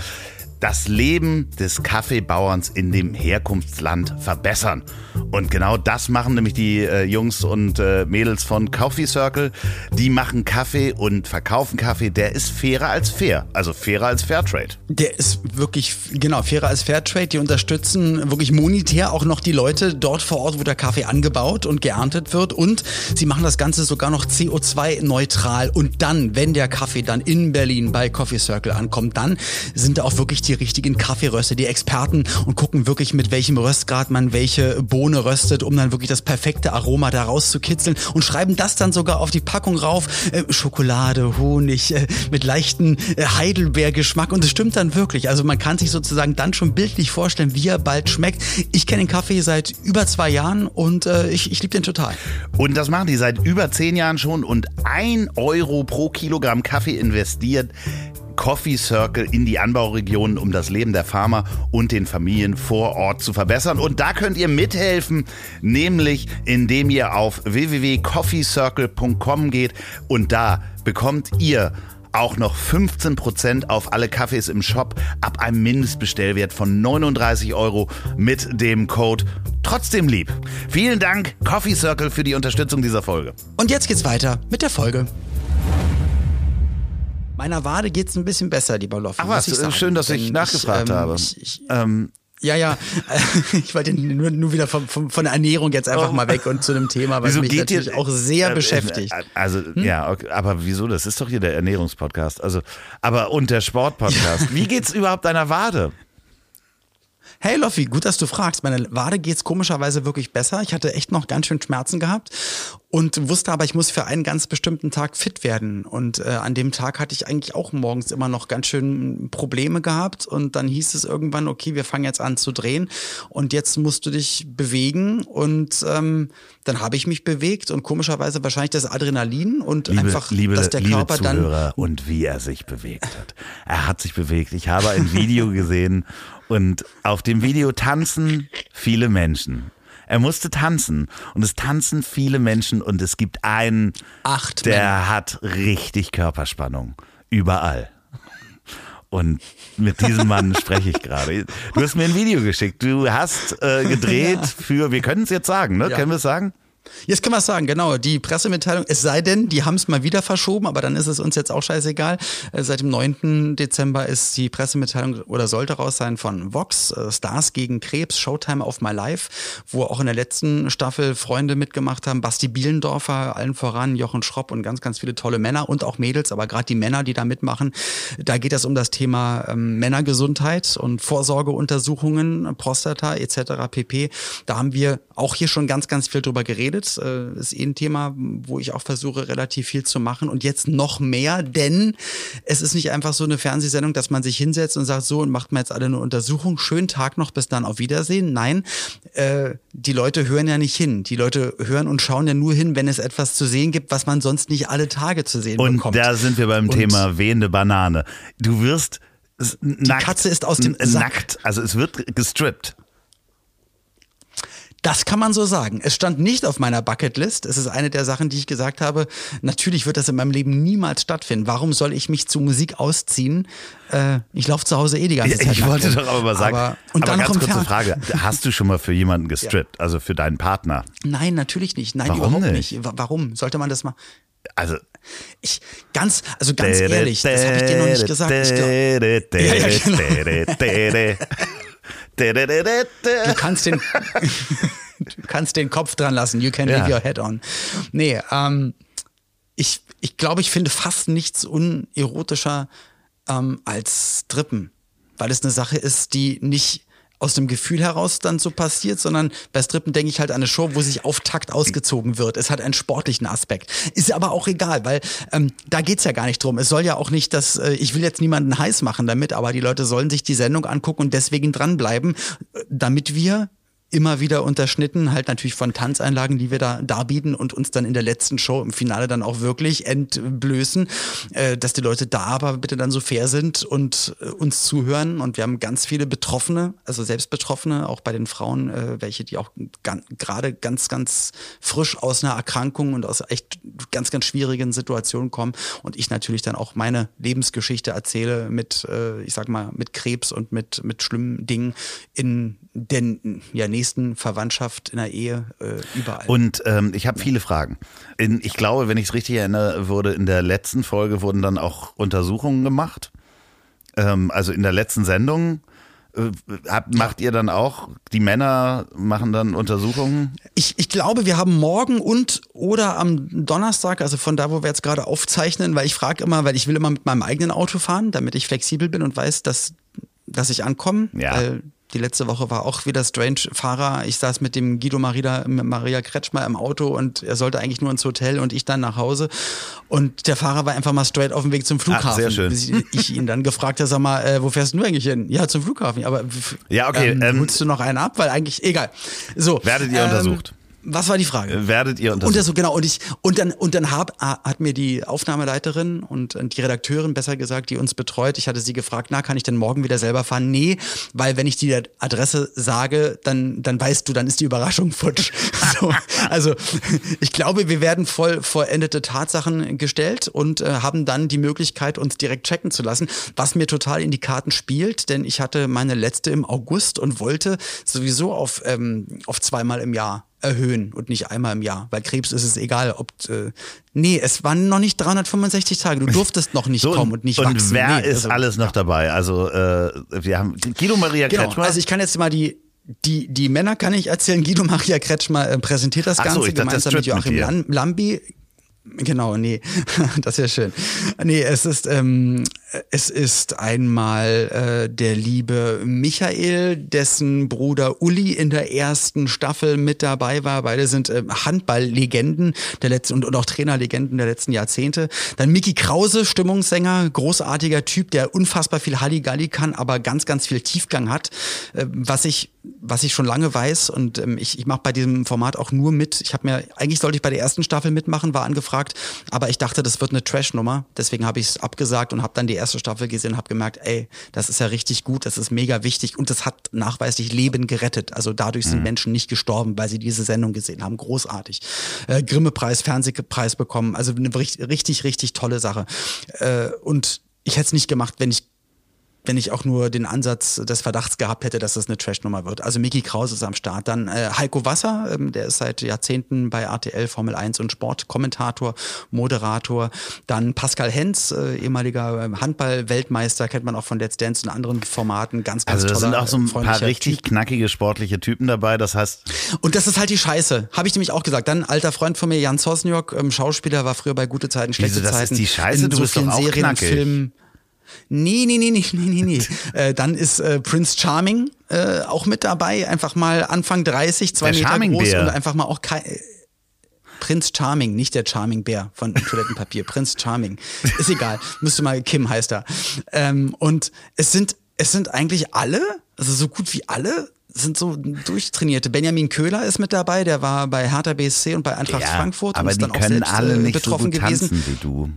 das Leben des Kaffeebauerns in dem Herkunftsland verbessern. Und genau das machen nämlich die äh, Jungs und äh, Mädels von Coffee Circle. Die machen Kaffee und verkaufen Kaffee, der ist fairer als fair. Also fairer als Fairtrade. Der ist wirklich, genau, fairer als Fairtrade. Die unterstützen wirklich monetär auch noch die Leute dort vor Ort, wo der Kaffee angebaut und geerntet wird. Und sie machen das Ganze sogar noch CO2-neutral. Und dann, wenn der Kaffee dann in Berlin bei Coffee Circle ankommt, dann sind da auch wirklich die die richtigen Kaffeeröster, die Experten und gucken wirklich, mit welchem Röstgrad man welche Bohne röstet, um dann wirklich das perfekte Aroma da rauszukitzeln und schreiben das dann sogar auf die Packung rauf. Äh, Schokolade, Honig, äh, mit leichten äh, Heidelbeergeschmack und es stimmt dann wirklich. Also man kann sich sozusagen dann schon bildlich vorstellen, wie er bald schmeckt. Ich kenne den Kaffee seit über zwei Jahren und ich, ich liebe den total. Und das machen die seit über zehn Jahren schon und ein Euro pro Kilogramm Kaffee investiert Coffee Circle in die Anbauregionen, um das Leben der Farmer und den Familien vor Ort zu verbessern. Und da könnt ihr mithelfen, nämlich indem ihr auf www.coffeecircle.com geht und da bekommt ihr auch noch 15% auf alle Kaffees im Shop ab einem Mindestbestellwert von 39 Euro mit dem Code trotzdem lieb. Vielen Dank Coffee Circle für die Unterstützung dieser Folge. Und jetzt geht's weiter mit der Folge. Meiner Wade geht's ein bisschen besser, lieber Loffi. Ach was, schön, dass ich nachgefragt ähm, habe. Ich, ich, ähm, ja, ja, ich wollte nur, nur wieder von, von, von der Ernährung jetzt einfach oh. mal weg und zu einem Thema, was mich natürlich dir, auch sehr äh, beschäftigt. Also, hm? ja, okay, aber wieso? Das ist doch hier der Ernährungspodcast. Also, aber und der Sportpodcast. Wie geht's überhaupt deiner Wade? Hey Loffi, gut, dass du fragst. Meine Wade geht's komischerweise wirklich besser. Ich hatte echt noch ganz schön Schmerzen gehabt und wusste aber, ich muss für einen ganz bestimmten Tag fit werden. Und äh, an dem Tag hatte ich eigentlich auch morgens immer noch ganz schön Probleme gehabt. Und dann hieß es irgendwann, okay, wir fangen jetzt an zu drehen und jetzt musst du dich bewegen. Und ähm, dann habe ich mich bewegt und komischerweise wahrscheinlich das Adrenalin und liebe, einfach, liebe, dass der Körper liebe Zuhörer dann. Und wie er sich bewegt hat. Er hat sich bewegt. Ich habe ein Video gesehen und auf dem Video tanzen viele Menschen. Er musste tanzen und es tanzen viele Menschen und es gibt einen, Acht der Männer. hat richtig Körperspannung. Überall. Und mit diesem Mann spreche ich gerade. Du hast mir ein Video geschickt. Du hast äh, gedreht ja. für, wir können es jetzt sagen, ne? Ja. Können wir es sagen? Jetzt können wir es sagen, genau. Die Pressemitteilung, es sei denn, die haben es mal wieder verschoben, aber dann ist es uns jetzt auch scheißegal. Äh, seit dem 9. Dezember ist die Pressemitteilung oder sollte raus sein von Vox, äh, Stars gegen Krebs, Showtime of My Life, wo auch in der letzten Staffel Freunde mitgemacht haben, Basti Bielendorfer, allen voran, Jochen Schropp und ganz, ganz viele tolle Männer und auch Mädels, aber gerade die Männer, die da mitmachen, da geht es um das Thema ähm, Männergesundheit und Vorsorgeuntersuchungen, Prostata etc. pp. Da haben wir auch hier schon ganz, ganz viel drüber geredet geredet. Äh, ist eh ein Thema, wo ich auch versuche, relativ viel zu machen. Und jetzt noch mehr, denn es ist nicht einfach so eine Fernsehsendung, dass man sich hinsetzt und sagt, so und macht mal jetzt alle eine Untersuchung. Schönen Tag noch, bis dann auf Wiedersehen. Nein, äh, die Leute hören ja nicht hin. Die Leute hören und schauen ja nur hin, wenn es etwas zu sehen gibt, was man sonst nicht alle Tage zu sehen und bekommt. Und da sind wir beim und Thema wehende Banane. Du wirst die Katze ist aus dem Sack. nackt, also es wird gestrippt. Das kann man so sagen. Es stand nicht auf meiner Bucketlist. Es ist eine der Sachen, die ich gesagt habe. Natürlich wird das in meinem Leben niemals stattfinden. Warum soll ich mich zu Musik ausziehen? Äh, ich laufe zu Hause eh die ganze Zeit. Ich wollte doch aber mal sagen. Aber, und aber dann ganz kurze Frage: Hast du schon mal für jemanden gestrippt, ja. also für deinen Partner? Nein, natürlich nicht. Nein, Warum überhaupt nicht? nicht. Warum sollte man das mal? Also ich ganz, also ganz ehrlich, das habe ich dir noch nicht gesagt. Ich glaub, ja, ja, genau. Du kannst den, du kannst den Kopf dran lassen. You can ja. leave your head on. Nee, ähm, ich, ich glaube, ich finde fast nichts unerotischer ähm, als Strippen, weil es eine Sache ist, die nicht aus dem Gefühl heraus dann so passiert, sondern bei Strippen denke ich halt an eine Show, wo sich auf Takt ausgezogen wird. Es hat einen sportlichen Aspekt. Ist aber auch egal, weil ähm, da geht's ja gar nicht drum. Es soll ja auch nicht, dass äh, ich will jetzt niemanden heiß machen damit, aber die Leute sollen sich die Sendung angucken und deswegen dranbleiben, damit wir immer wieder unterschnitten, halt natürlich von Tanzeinlagen, die wir da darbieten und uns dann in der letzten Show im Finale dann auch wirklich entblößen, äh, dass die Leute da aber bitte dann so fair sind und äh, uns zuhören. Und wir haben ganz viele Betroffene, also selbst Betroffene, auch bei den Frauen, äh, welche, die auch gerade ganz, ganz frisch aus einer Erkrankung und aus echt ganz, ganz schwierigen Situationen kommen. Und ich natürlich dann auch meine Lebensgeschichte erzähle mit, ich sag mal, mit Krebs und mit, mit schlimmen Dingen in den ja, nächsten Verwandtschaft, in der Ehe, äh, überall. Und ähm, ich habe viele Fragen. In, ich glaube, wenn ich es richtig erinnere, wurde in der letzten Folge wurden dann auch Untersuchungen gemacht. Ähm, also in der letzten Sendung. Äh, habt, macht ihr dann auch, die Männer machen dann Untersuchungen? Ich, ich glaube, wir haben morgen und oder am Donnerstag, also von da, wo wir jetzt gerade aufzeichnen, weil ich frage immer, weil ich will immer mit meinem eigenen Auto fahren, damit ich flexibel bin und weiß, dass, dass ich ankomme. Ja. Weil die letzte Woche war auch wieder strange Fahrer. Ich saß mit dem Guido Maria, Maria Kretschmer im Auto und er sollte eigentlich nur ins Hotel und ich dann nach Hause. Und der Fahrer war einfach mal straight auf dem Weg zum Flughafen. Ach, sehr schön. Ich ihn dann gefragt habe, sag mal, äh, wo fährst du eigentlich hin? Ja, zum Flughafen. Aber ja, okay. Ähm, ähm, holst du noch einen ab? Weil eigentlich, egal. So. Werdet ihr ähm, untersucht? Was war die Frage? Werdet ihr untersucht? Und das, genau, und ich, und dann, und dann hab, hat mir die Aufnahmeleiterin und die Redakteurin, besser gesagt, die uns betreut, ich hatte sie gefragt, na, kann ich denn morgen wieder selber fahren? Nee, weil wenn ich die Adresse sage, dann, dann weißt du, dann ist die Überraschung futsch. so, also, ich glaube, wir werden voll vollendete Tatsachen gestellt und äh, haben dann die Möglichkeit, uns direkt checken zu lassen, was mir total in die Karten spielt, denn ich hatte meine letzte im August und wollte sowieso auf, ähm, auf zweimal im Jahr erhöhen und nicht einmal im Jahr. Bei Krebs ist es egal, ob äh, nee, es waren noch nicht 365 Tage. Du durftest noch nicht so, kommen und nicht und wachsen. Und wer nee, ist also, alles noch dabei? Also äh, wir haben Guido Maria genau, Kretschmer. Also ich kann jetzt mal die die, die Männer kann ich erzählen. Guido Maria Kretschmer äh, präsentiert das Ganze so, ich gemeinsam mit Joachim mit Lambi. Genau, nee, das wäre schön. Nee, es ist, ähm, es ist einmal äh, der liebe Michael, dessen Bruder Uli in der ersten Staffel mit dabei war. Beide sind äh, Handballlegenden der letzten und, und auch Trainerlegenden der letzten Jahrzehnte. Dann Mickey Krause, Stimmungssänger, großartiger Typ, der unfassbar viel Halligalli kann, aber ganz, ganz viel Tiefgang hat, äh, was ich was ich schon lange weiß und ähm, ich, ich mache bei diesem Format auch nur mit. Ich habe mir, eigentlich sollte ich bei der ersten Staffel mitmachen, war angefragt, aber ich dachte, das wird eine Trash-Nummer. Deswegen habe ich es abgesagt und habe dann die erste Staffel gesehen und habe gemerkt, ey, das ist ja richtig gut, das ist mega wichtig und das hat nachweislich Leben gerettet. Also dadurch sind mhm. Menschen nicht gestorben, weil sie diese Sendung gesehen haben. Großartig. Äh, Grimme-Preis, Fernsehpreis bekommen. Also eine richtig, richtig, richtig tolle Sache. Äh, und ich hätte es nicht gemacht, wenn ich wenn ich auch nur den Ansatz des Verdachts gehabt hätte, dass das eine Trash-Nummer wird. Also Mickey Kraus ist am Start. Dann äh, Heiko Wasser, ähm, der ist seit Jahrzehnten bei RTL Formel 1 und Sportkommentator, Moderator. Dann Pascal Hens, äh, ehemaliger ähm, Handball-Weltmeister, kennt man auch von Let's Dance und anderen Formaten. Ganz, ganz Also da sind auch so ein paar richtig typ. knackige sportliche Typen dabei. Das heißt. Und das ist halt die Scheiße. Habe ich nämlich auch gesagt. Dann alter Freund von mir, Jan Sosniok, ähm, Schauspieler, war früher bei Gute Zeiten, schlechte Wieso, das Zeiten. Ist die Scheiße, in du so bist doch vielen auch Serien knackig. Filmen. Nee, nee, nee, nee, nee, nee, nee. äh, dann ist äh, Prince Charming äh, auch mit dabei, einfach mal Anfang 30, zwei Der Meter Charming groß Bär. und einfach mal auch kein. Äh, Prinz Charming, nicht der Charming Bär von Toilettenpapier. Prinz Charming. Ist egal. Müsste mal, Kim heißt er. Ähm, und es sind, es sind eigentlich alle, also so gut wie alle, sind so durchtrainierte. Benjamin Köhler ist mit dabei, der war bei Hertha BSC und bei Eintracht Ja, Frankfurt aber und ist die dann auch selbst alle äh, nicht so betroffen gut gewesen. tanzen wie du.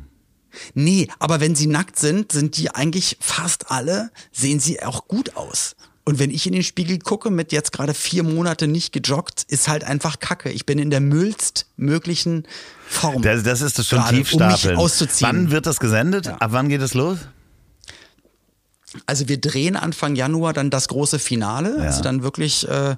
Nee, aber wenn sie nackt sind, sind die eigentlich fast alle, sehen sie auch gut aus. Und wenn ich in den Spiegel gucke, mit jetzt gerade vier Monate nicht gejoggt, ist halt einfach Kacke. Ich bin in der müllst möglichen Form. Das, das ist das schon Gerade, um Tiefstapeln. mich auszuziehen. Wann wird das gesendet? Ja. Ab wann geht es los? Also wir drehen Anfang Januar dann das große Finale. Ja. Also dann wirklich, äh,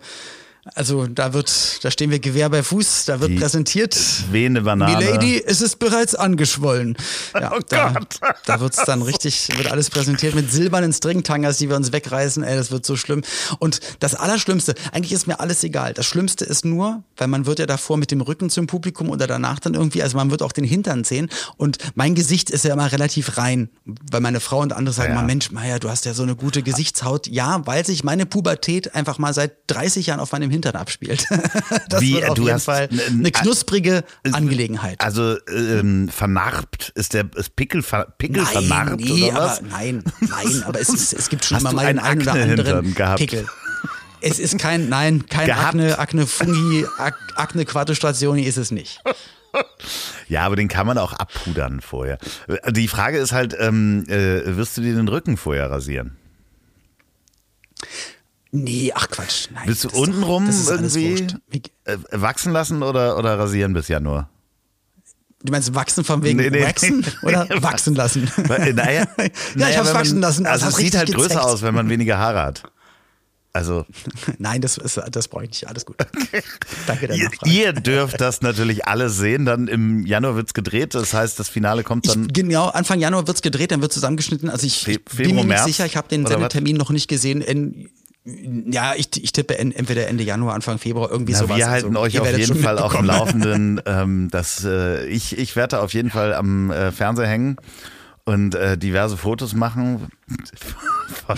also da wird, da stehen wir Gewehr bei Fuß, da wird Die präsentiert. Wehende Banane. Milady, es ist bereits angeschwollen. Ja, Oh da, Gott. da wird's dann richtig, wird alles präsentiert mit silbernen Stringtangers, die wir uns wegreißen. Ey, das wird so schlimm. Und das Allerschlimmste, eigentlich ist mir alles egal. Das Schlimmste ist nur, weil man wird ja davor mit dem Rücken zum Publikum oder danach dann irgendwie, also man wird auch den Hintern sehen. Und mein Gesicht ist ja immer relativ rein, weil meine Frau und andere sagen Ja. mal, Mensch, Maya, du hast ja so eine gute Gesichtshaut. Ja, weil sich meine Pubertät einfach mal seit 30 Jahren auf meinem Hintern abspielt. das Wie, wird auf du jeden hast Fall eine knusprige Angelegenheit. Also ähm, vernarbt ist der ist Pickel, ver, Pickel vernarbt nee, oder was? aber nein, nein, aber es, ist, es gibt schon Hast immer mal einen einen oder anderen gehabt? Pickel. Es ist kein, nein, kein Gehabt. Akne, Akne Fungi, Ak Akne Quadristrationi ist es nicht. Ja, aber den kann man auch abpudern vorher. Die Frage ist halt, ähm, äh, wirst du dir den Rücken vorher rasieren? Nee, ach Quatsch. Nein, Willst du untenrum alles irgendwie äh, wachsen lassen oder, oder rasieren bis Januar? Du meinst wachsen von wegen Nee, nee. wachsen oder wachsen lassen? Weil, Naja, ja, naja, ich hab's man- wachsen lassen. Also es sieht halt richtig größer gezeckt. aus, wenn man weniger Haare hat. Also Nein, das, ist, das brauche ich nicht. Alles gut. Danke der ihr, ihr dürft das natürlich alle sehen. Dann im Januar wird's gedreht. Das heißt, das Finale kommt dann. Ich, genau, Anfang Januar wird's gedreht, dann wird zusammengeschnitten. Also ich, Fe- ich bin Februar, mir nicht März? sicher, ich habe den? Sendetermin noch nicht gesehen. In, ja, ich, ich tippe en, entweder Ende Januar, Anfang Februar, irgendwie Na, sowas. wir halten Also, euch ihr auf jeden Fall auf dem. Laufenden. Ähm, dass, äh, ich, ich werde auf jeden Fall am äh, Fernseher hängen und äh, diverse Fotos machen von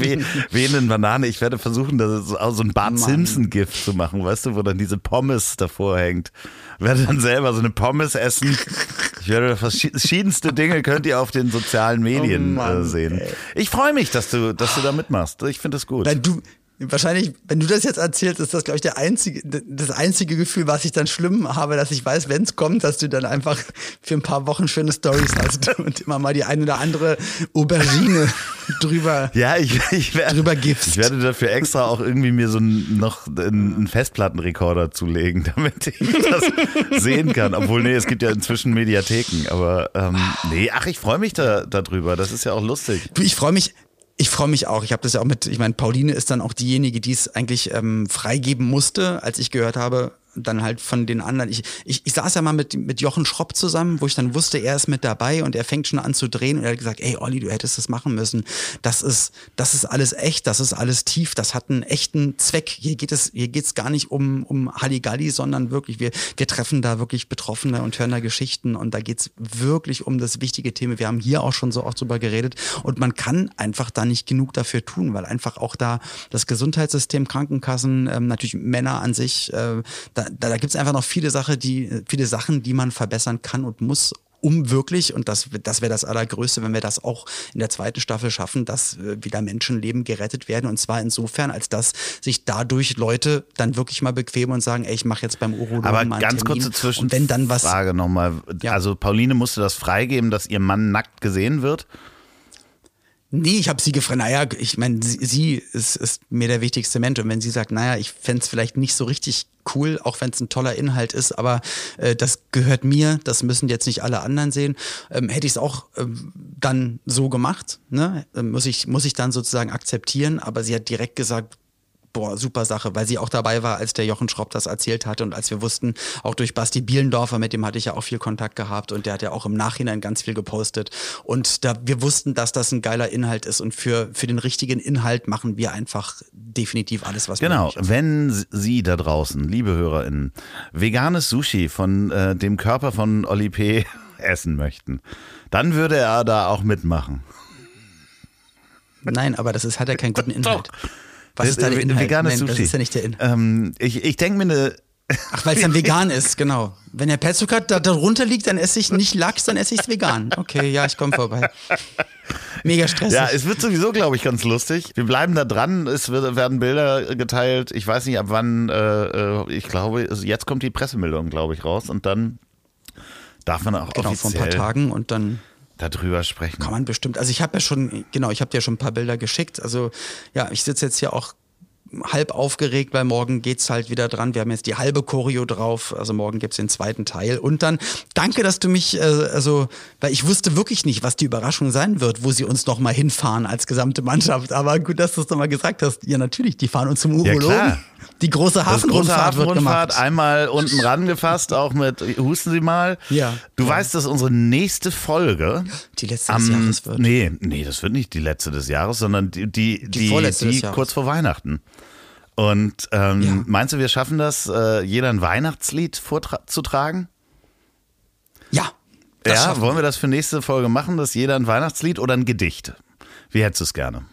weh- wehenden Banane. Ich werde versuchen, das so ein Bart. Simpson-Gift zu machen, weißt du, wo dann diese Pommes davor hängt. Werde dann selber so eine Pommes essen. Ich werde verschiedenste Dinge könnt ihr auf den sozialen Medien Oh Mann, äh, sehen. Ich freue mich, dass du, dass du da mitmachst. Ich finde das gut. Nein, du, wahrscheinlich, wenn du das jetzt erzählst, ist das, glaube ich, der einzige, das einzige Gefühl, was ich dann schlimm habe, dass ich weiß, wenn es kommt, dass du dann einfach für ein paar Wochen schöne Stories hast und immer mal die eine oder andere Aubergine drüber. Ja, ich, ich, werde, Drüber gibst. ich werde dafür extra auch irgendwie mir so ein, noch einen einen Festplattenrekorder zulegen, damit ich das sehen kann. Obwohl, nee, es gibt ja inzwischen Mediatheken. Aber ähm, nee, ach, ich freue mich da darüber. Das ist ja auch lustig. Du, ich freue mich. Ich freue mich auch. Ich habe das ja auch mit, ich meine, Pauline ist dann auch diejenige, die es eigentlich ähm, freigeben musste, als ich gehört habe, dann halt von den anderen. Ich, ich, ich saß ja mal mit, mit Jochen Schropp zusammen, wo ich dann wusste, er ist mit dabei und er fängt schon an zu drehen und er hat gesagt, ey Olli, du hättest das machen müssen. Das ist, das ist alles echt, das ist alles tief, das hat einen echten Zweck. Hier geht es, hier geht's gar nicht um, um Halligalli, sondern wirklich, wir, wir treffen da wirklich Betroffene und hören da Geschichten und da geht's wirklich um das wichtige Thema. Wir haben hier auch schon so oft drüber geredet und man kann einfach da nicht genug dafür tun, weil einfach auch da das Gesundheitssystem, Krankenkassen, ähm, natürlich Männer an sich, äh, da, da, da gibt's einfach noch viele Sachen, die, viele Sachen, die man verbessern kann und muss, um wirklich, und das, das wäre das Allergrößte, wenn wir das auch in der zweiten Staffel schaffen, dass äh, wieder Menschenleben gerettet werden. Und zwar insofern, als dass sich dadurch Leute dann wirklich mal bequemen und sagen, ey, ich mache jetzt beim Urologen Aber mal einen ganz Termin. kurze Und wenn dann was Zwischenfrage nochmal. Ja. Also Pauline musste das freigeben, dass ihr Mann nackt gesehen wird. Nee, ich habe sie gefragt, naja, ich meine, sie, sie ist, ist mir der wichtigste Mensch. Und wenn sie sagt, naja, ich fänd's vielleicht nicht so richtig cool, auch wenn es ein toller Inhalt ist, aber äh, das gehört mir, das müssen jetzt nicht alle anderen sehen, ähm, hätte ich es auch ähm, dann so gemacht. Ne? Muss, ich, muss ich dann sozusagen akzeptieren, aber sie hat direkt gesagt, Boah, super Sache, weil sie auch dabei war, als der Jochen Schropp das erzählt hatte und als wir wussten, auch durch Basti Bielendorfer, mit dem hatte ich ja auch viel Kontakt gehabt und der hat ja auch im Nachhinein ganz viel gepostet. Und da wir wussten, dass das ein geiler Inhalt ist und für, für den richtigen Inhalt machen wir einfach definitiv alles, was Genau, ist. wenn Sie da draußen, liebe HörerInnen, veganes Sushi von äh, dem Körper von Oli P. essen möchten, dann würde er da auch mitmachen. Nein, aber das ist, hat ja keinen guten Inhalt. Was ist da der Inhalt? Veganes Nein, Sushi. das ist ja nicht der Inhalt. Ähm, ich ich denke mir eine. Ach, weil es dann vegan ist, genau. Wenn der Petzucker da darunter liegt, dann esse ich nicht Lachs, dann esse ich es vegan. Okay, ja, ich komme vorbei. Mega stressig. Ja, es wird sowieso, glaube ich, ganz lustig. Wir bleiben da dran. Es wird, werden Bilder geteilt. Ich weiß nicht, ab wann. Äh, äh, ich glaube, es- jetzt kommt die Pressemeldung, glaube ich, raus. Und dann darf man auch genau, vor ein offiziell paar Tagen und dann darüber sprechen. kann man bestimmt. Also ich habe ja schon, genau, ich habe dir schon ein paar Bilder geschickt. Also ja, ich sitze jetzt hier auch halb aufgeregt, weil morgen geht's halt wieder dran. Wir haben jetzt die halbe Choreo drauf, also morgen gibt's den zweiten Teil. Und dann danke, dass du mich, äh, also, weil ich wusste wirklich nicht, was die Überraschung sein wird, wo sie uns noch mal hinfahren als gesamte Mannschaft. Aber gut, dass du es nochmal gesagt hast. Ja, natürlich, die fahren uns zum Ja, Urologen. klar. die große Das große Hafenrundfahrt wird Hafenrundfahrt, gemacht. einmal unten rangefasst, auch mit Husten Sie mal. Ja. Du weißt, dass unsere nächste Folge Die letzte am, des Jahres wird. Nee, nee, das wird nicht die letzte des Jahres, sondern die, die, die, die Jahres. kurz vor Weihnachten. Und ähm, Ja. meinst du, wir schaffen das, äh, jeder ein Weihnachtslied vorzutragen? Ja. Ja, wollen wir das für nächste Folge machen, dass jeder ein Weihnachtslied oder ein Gedicht? Wie hättest du es gerne?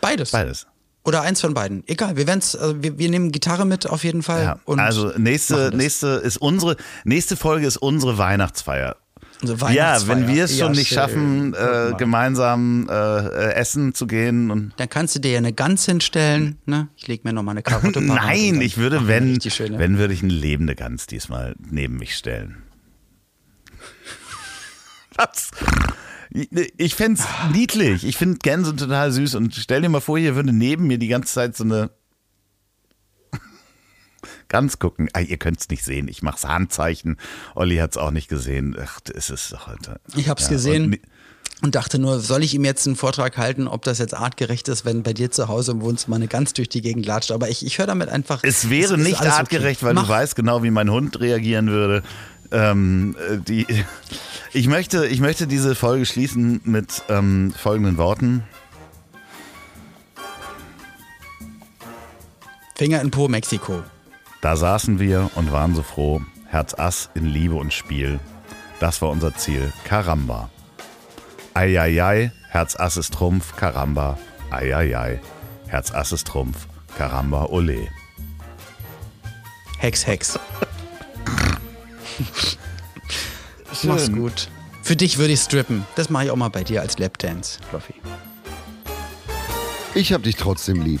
Beides. Beides. Oder eins von beiden. Egal, wir werden's, also wir, wir nehmen Gitarre mit auf jeden Fall. Ja. Und also nächste, nächste ist unsere, nächste Folge ist unsere Weihnachtsfeier. Also Ja, wenn wir es schon Ja, nicht schön. schaffen, äh, gemeinsam äh, äh, essen zu gehen und Dann kannst du dir ja eine Gans hinstellen. Ne? Ich leg mir noch mal eine Karotte Nein, ich würde, wenn, schöne- wenn würde ich eine lebende Gans diesmal neben mich stellen. Was? Ich fände es niedlich. Ich finde Gänse total süß. Und stell dir mal vor, hier würde neben mir die ganze Zeit so eine Gans gucken. Ah, ihr könnt es nicht sehen. Ich mache Handzeichen. Olli hat es auch nicht gesehen. Ach, es ist doch heute. Ich hab's Ja, gesehen. und Und dachte nur, soll ich ihm jetzt einen Vortrag halten, ob das jetzt artgerecht ist, wenn bei dir zu Hause im Wohnzimmer eine Gans durch die Gegend latscht. Aber ich, ich höre damit einfach. Es wäre ist nicht alles okay. artgerecht, weil Mach. du weißt genau, wie mein Hund reagieren würde. Ähm, äh, die, ich, möchte, ich möchte diese Folge schließen mit ähm, folgenden Worten. Finger in Po, Mexiko. Da saßen wir und waren so froh. Herz Ass in Liebe und Spiel. Das war unser Ziel. Karamba. Eieiei, Herz Ass ist Trumpf. Karamba. Eieiei, Herz Ass ist Trumpf. Karamba, ole. Hex, Hex. Mach's gut. Für dich würde ich strippen. Das mache ich auch mal bei dir als Lapdance, Fluffy. Ich hab dich trotzdem lieb.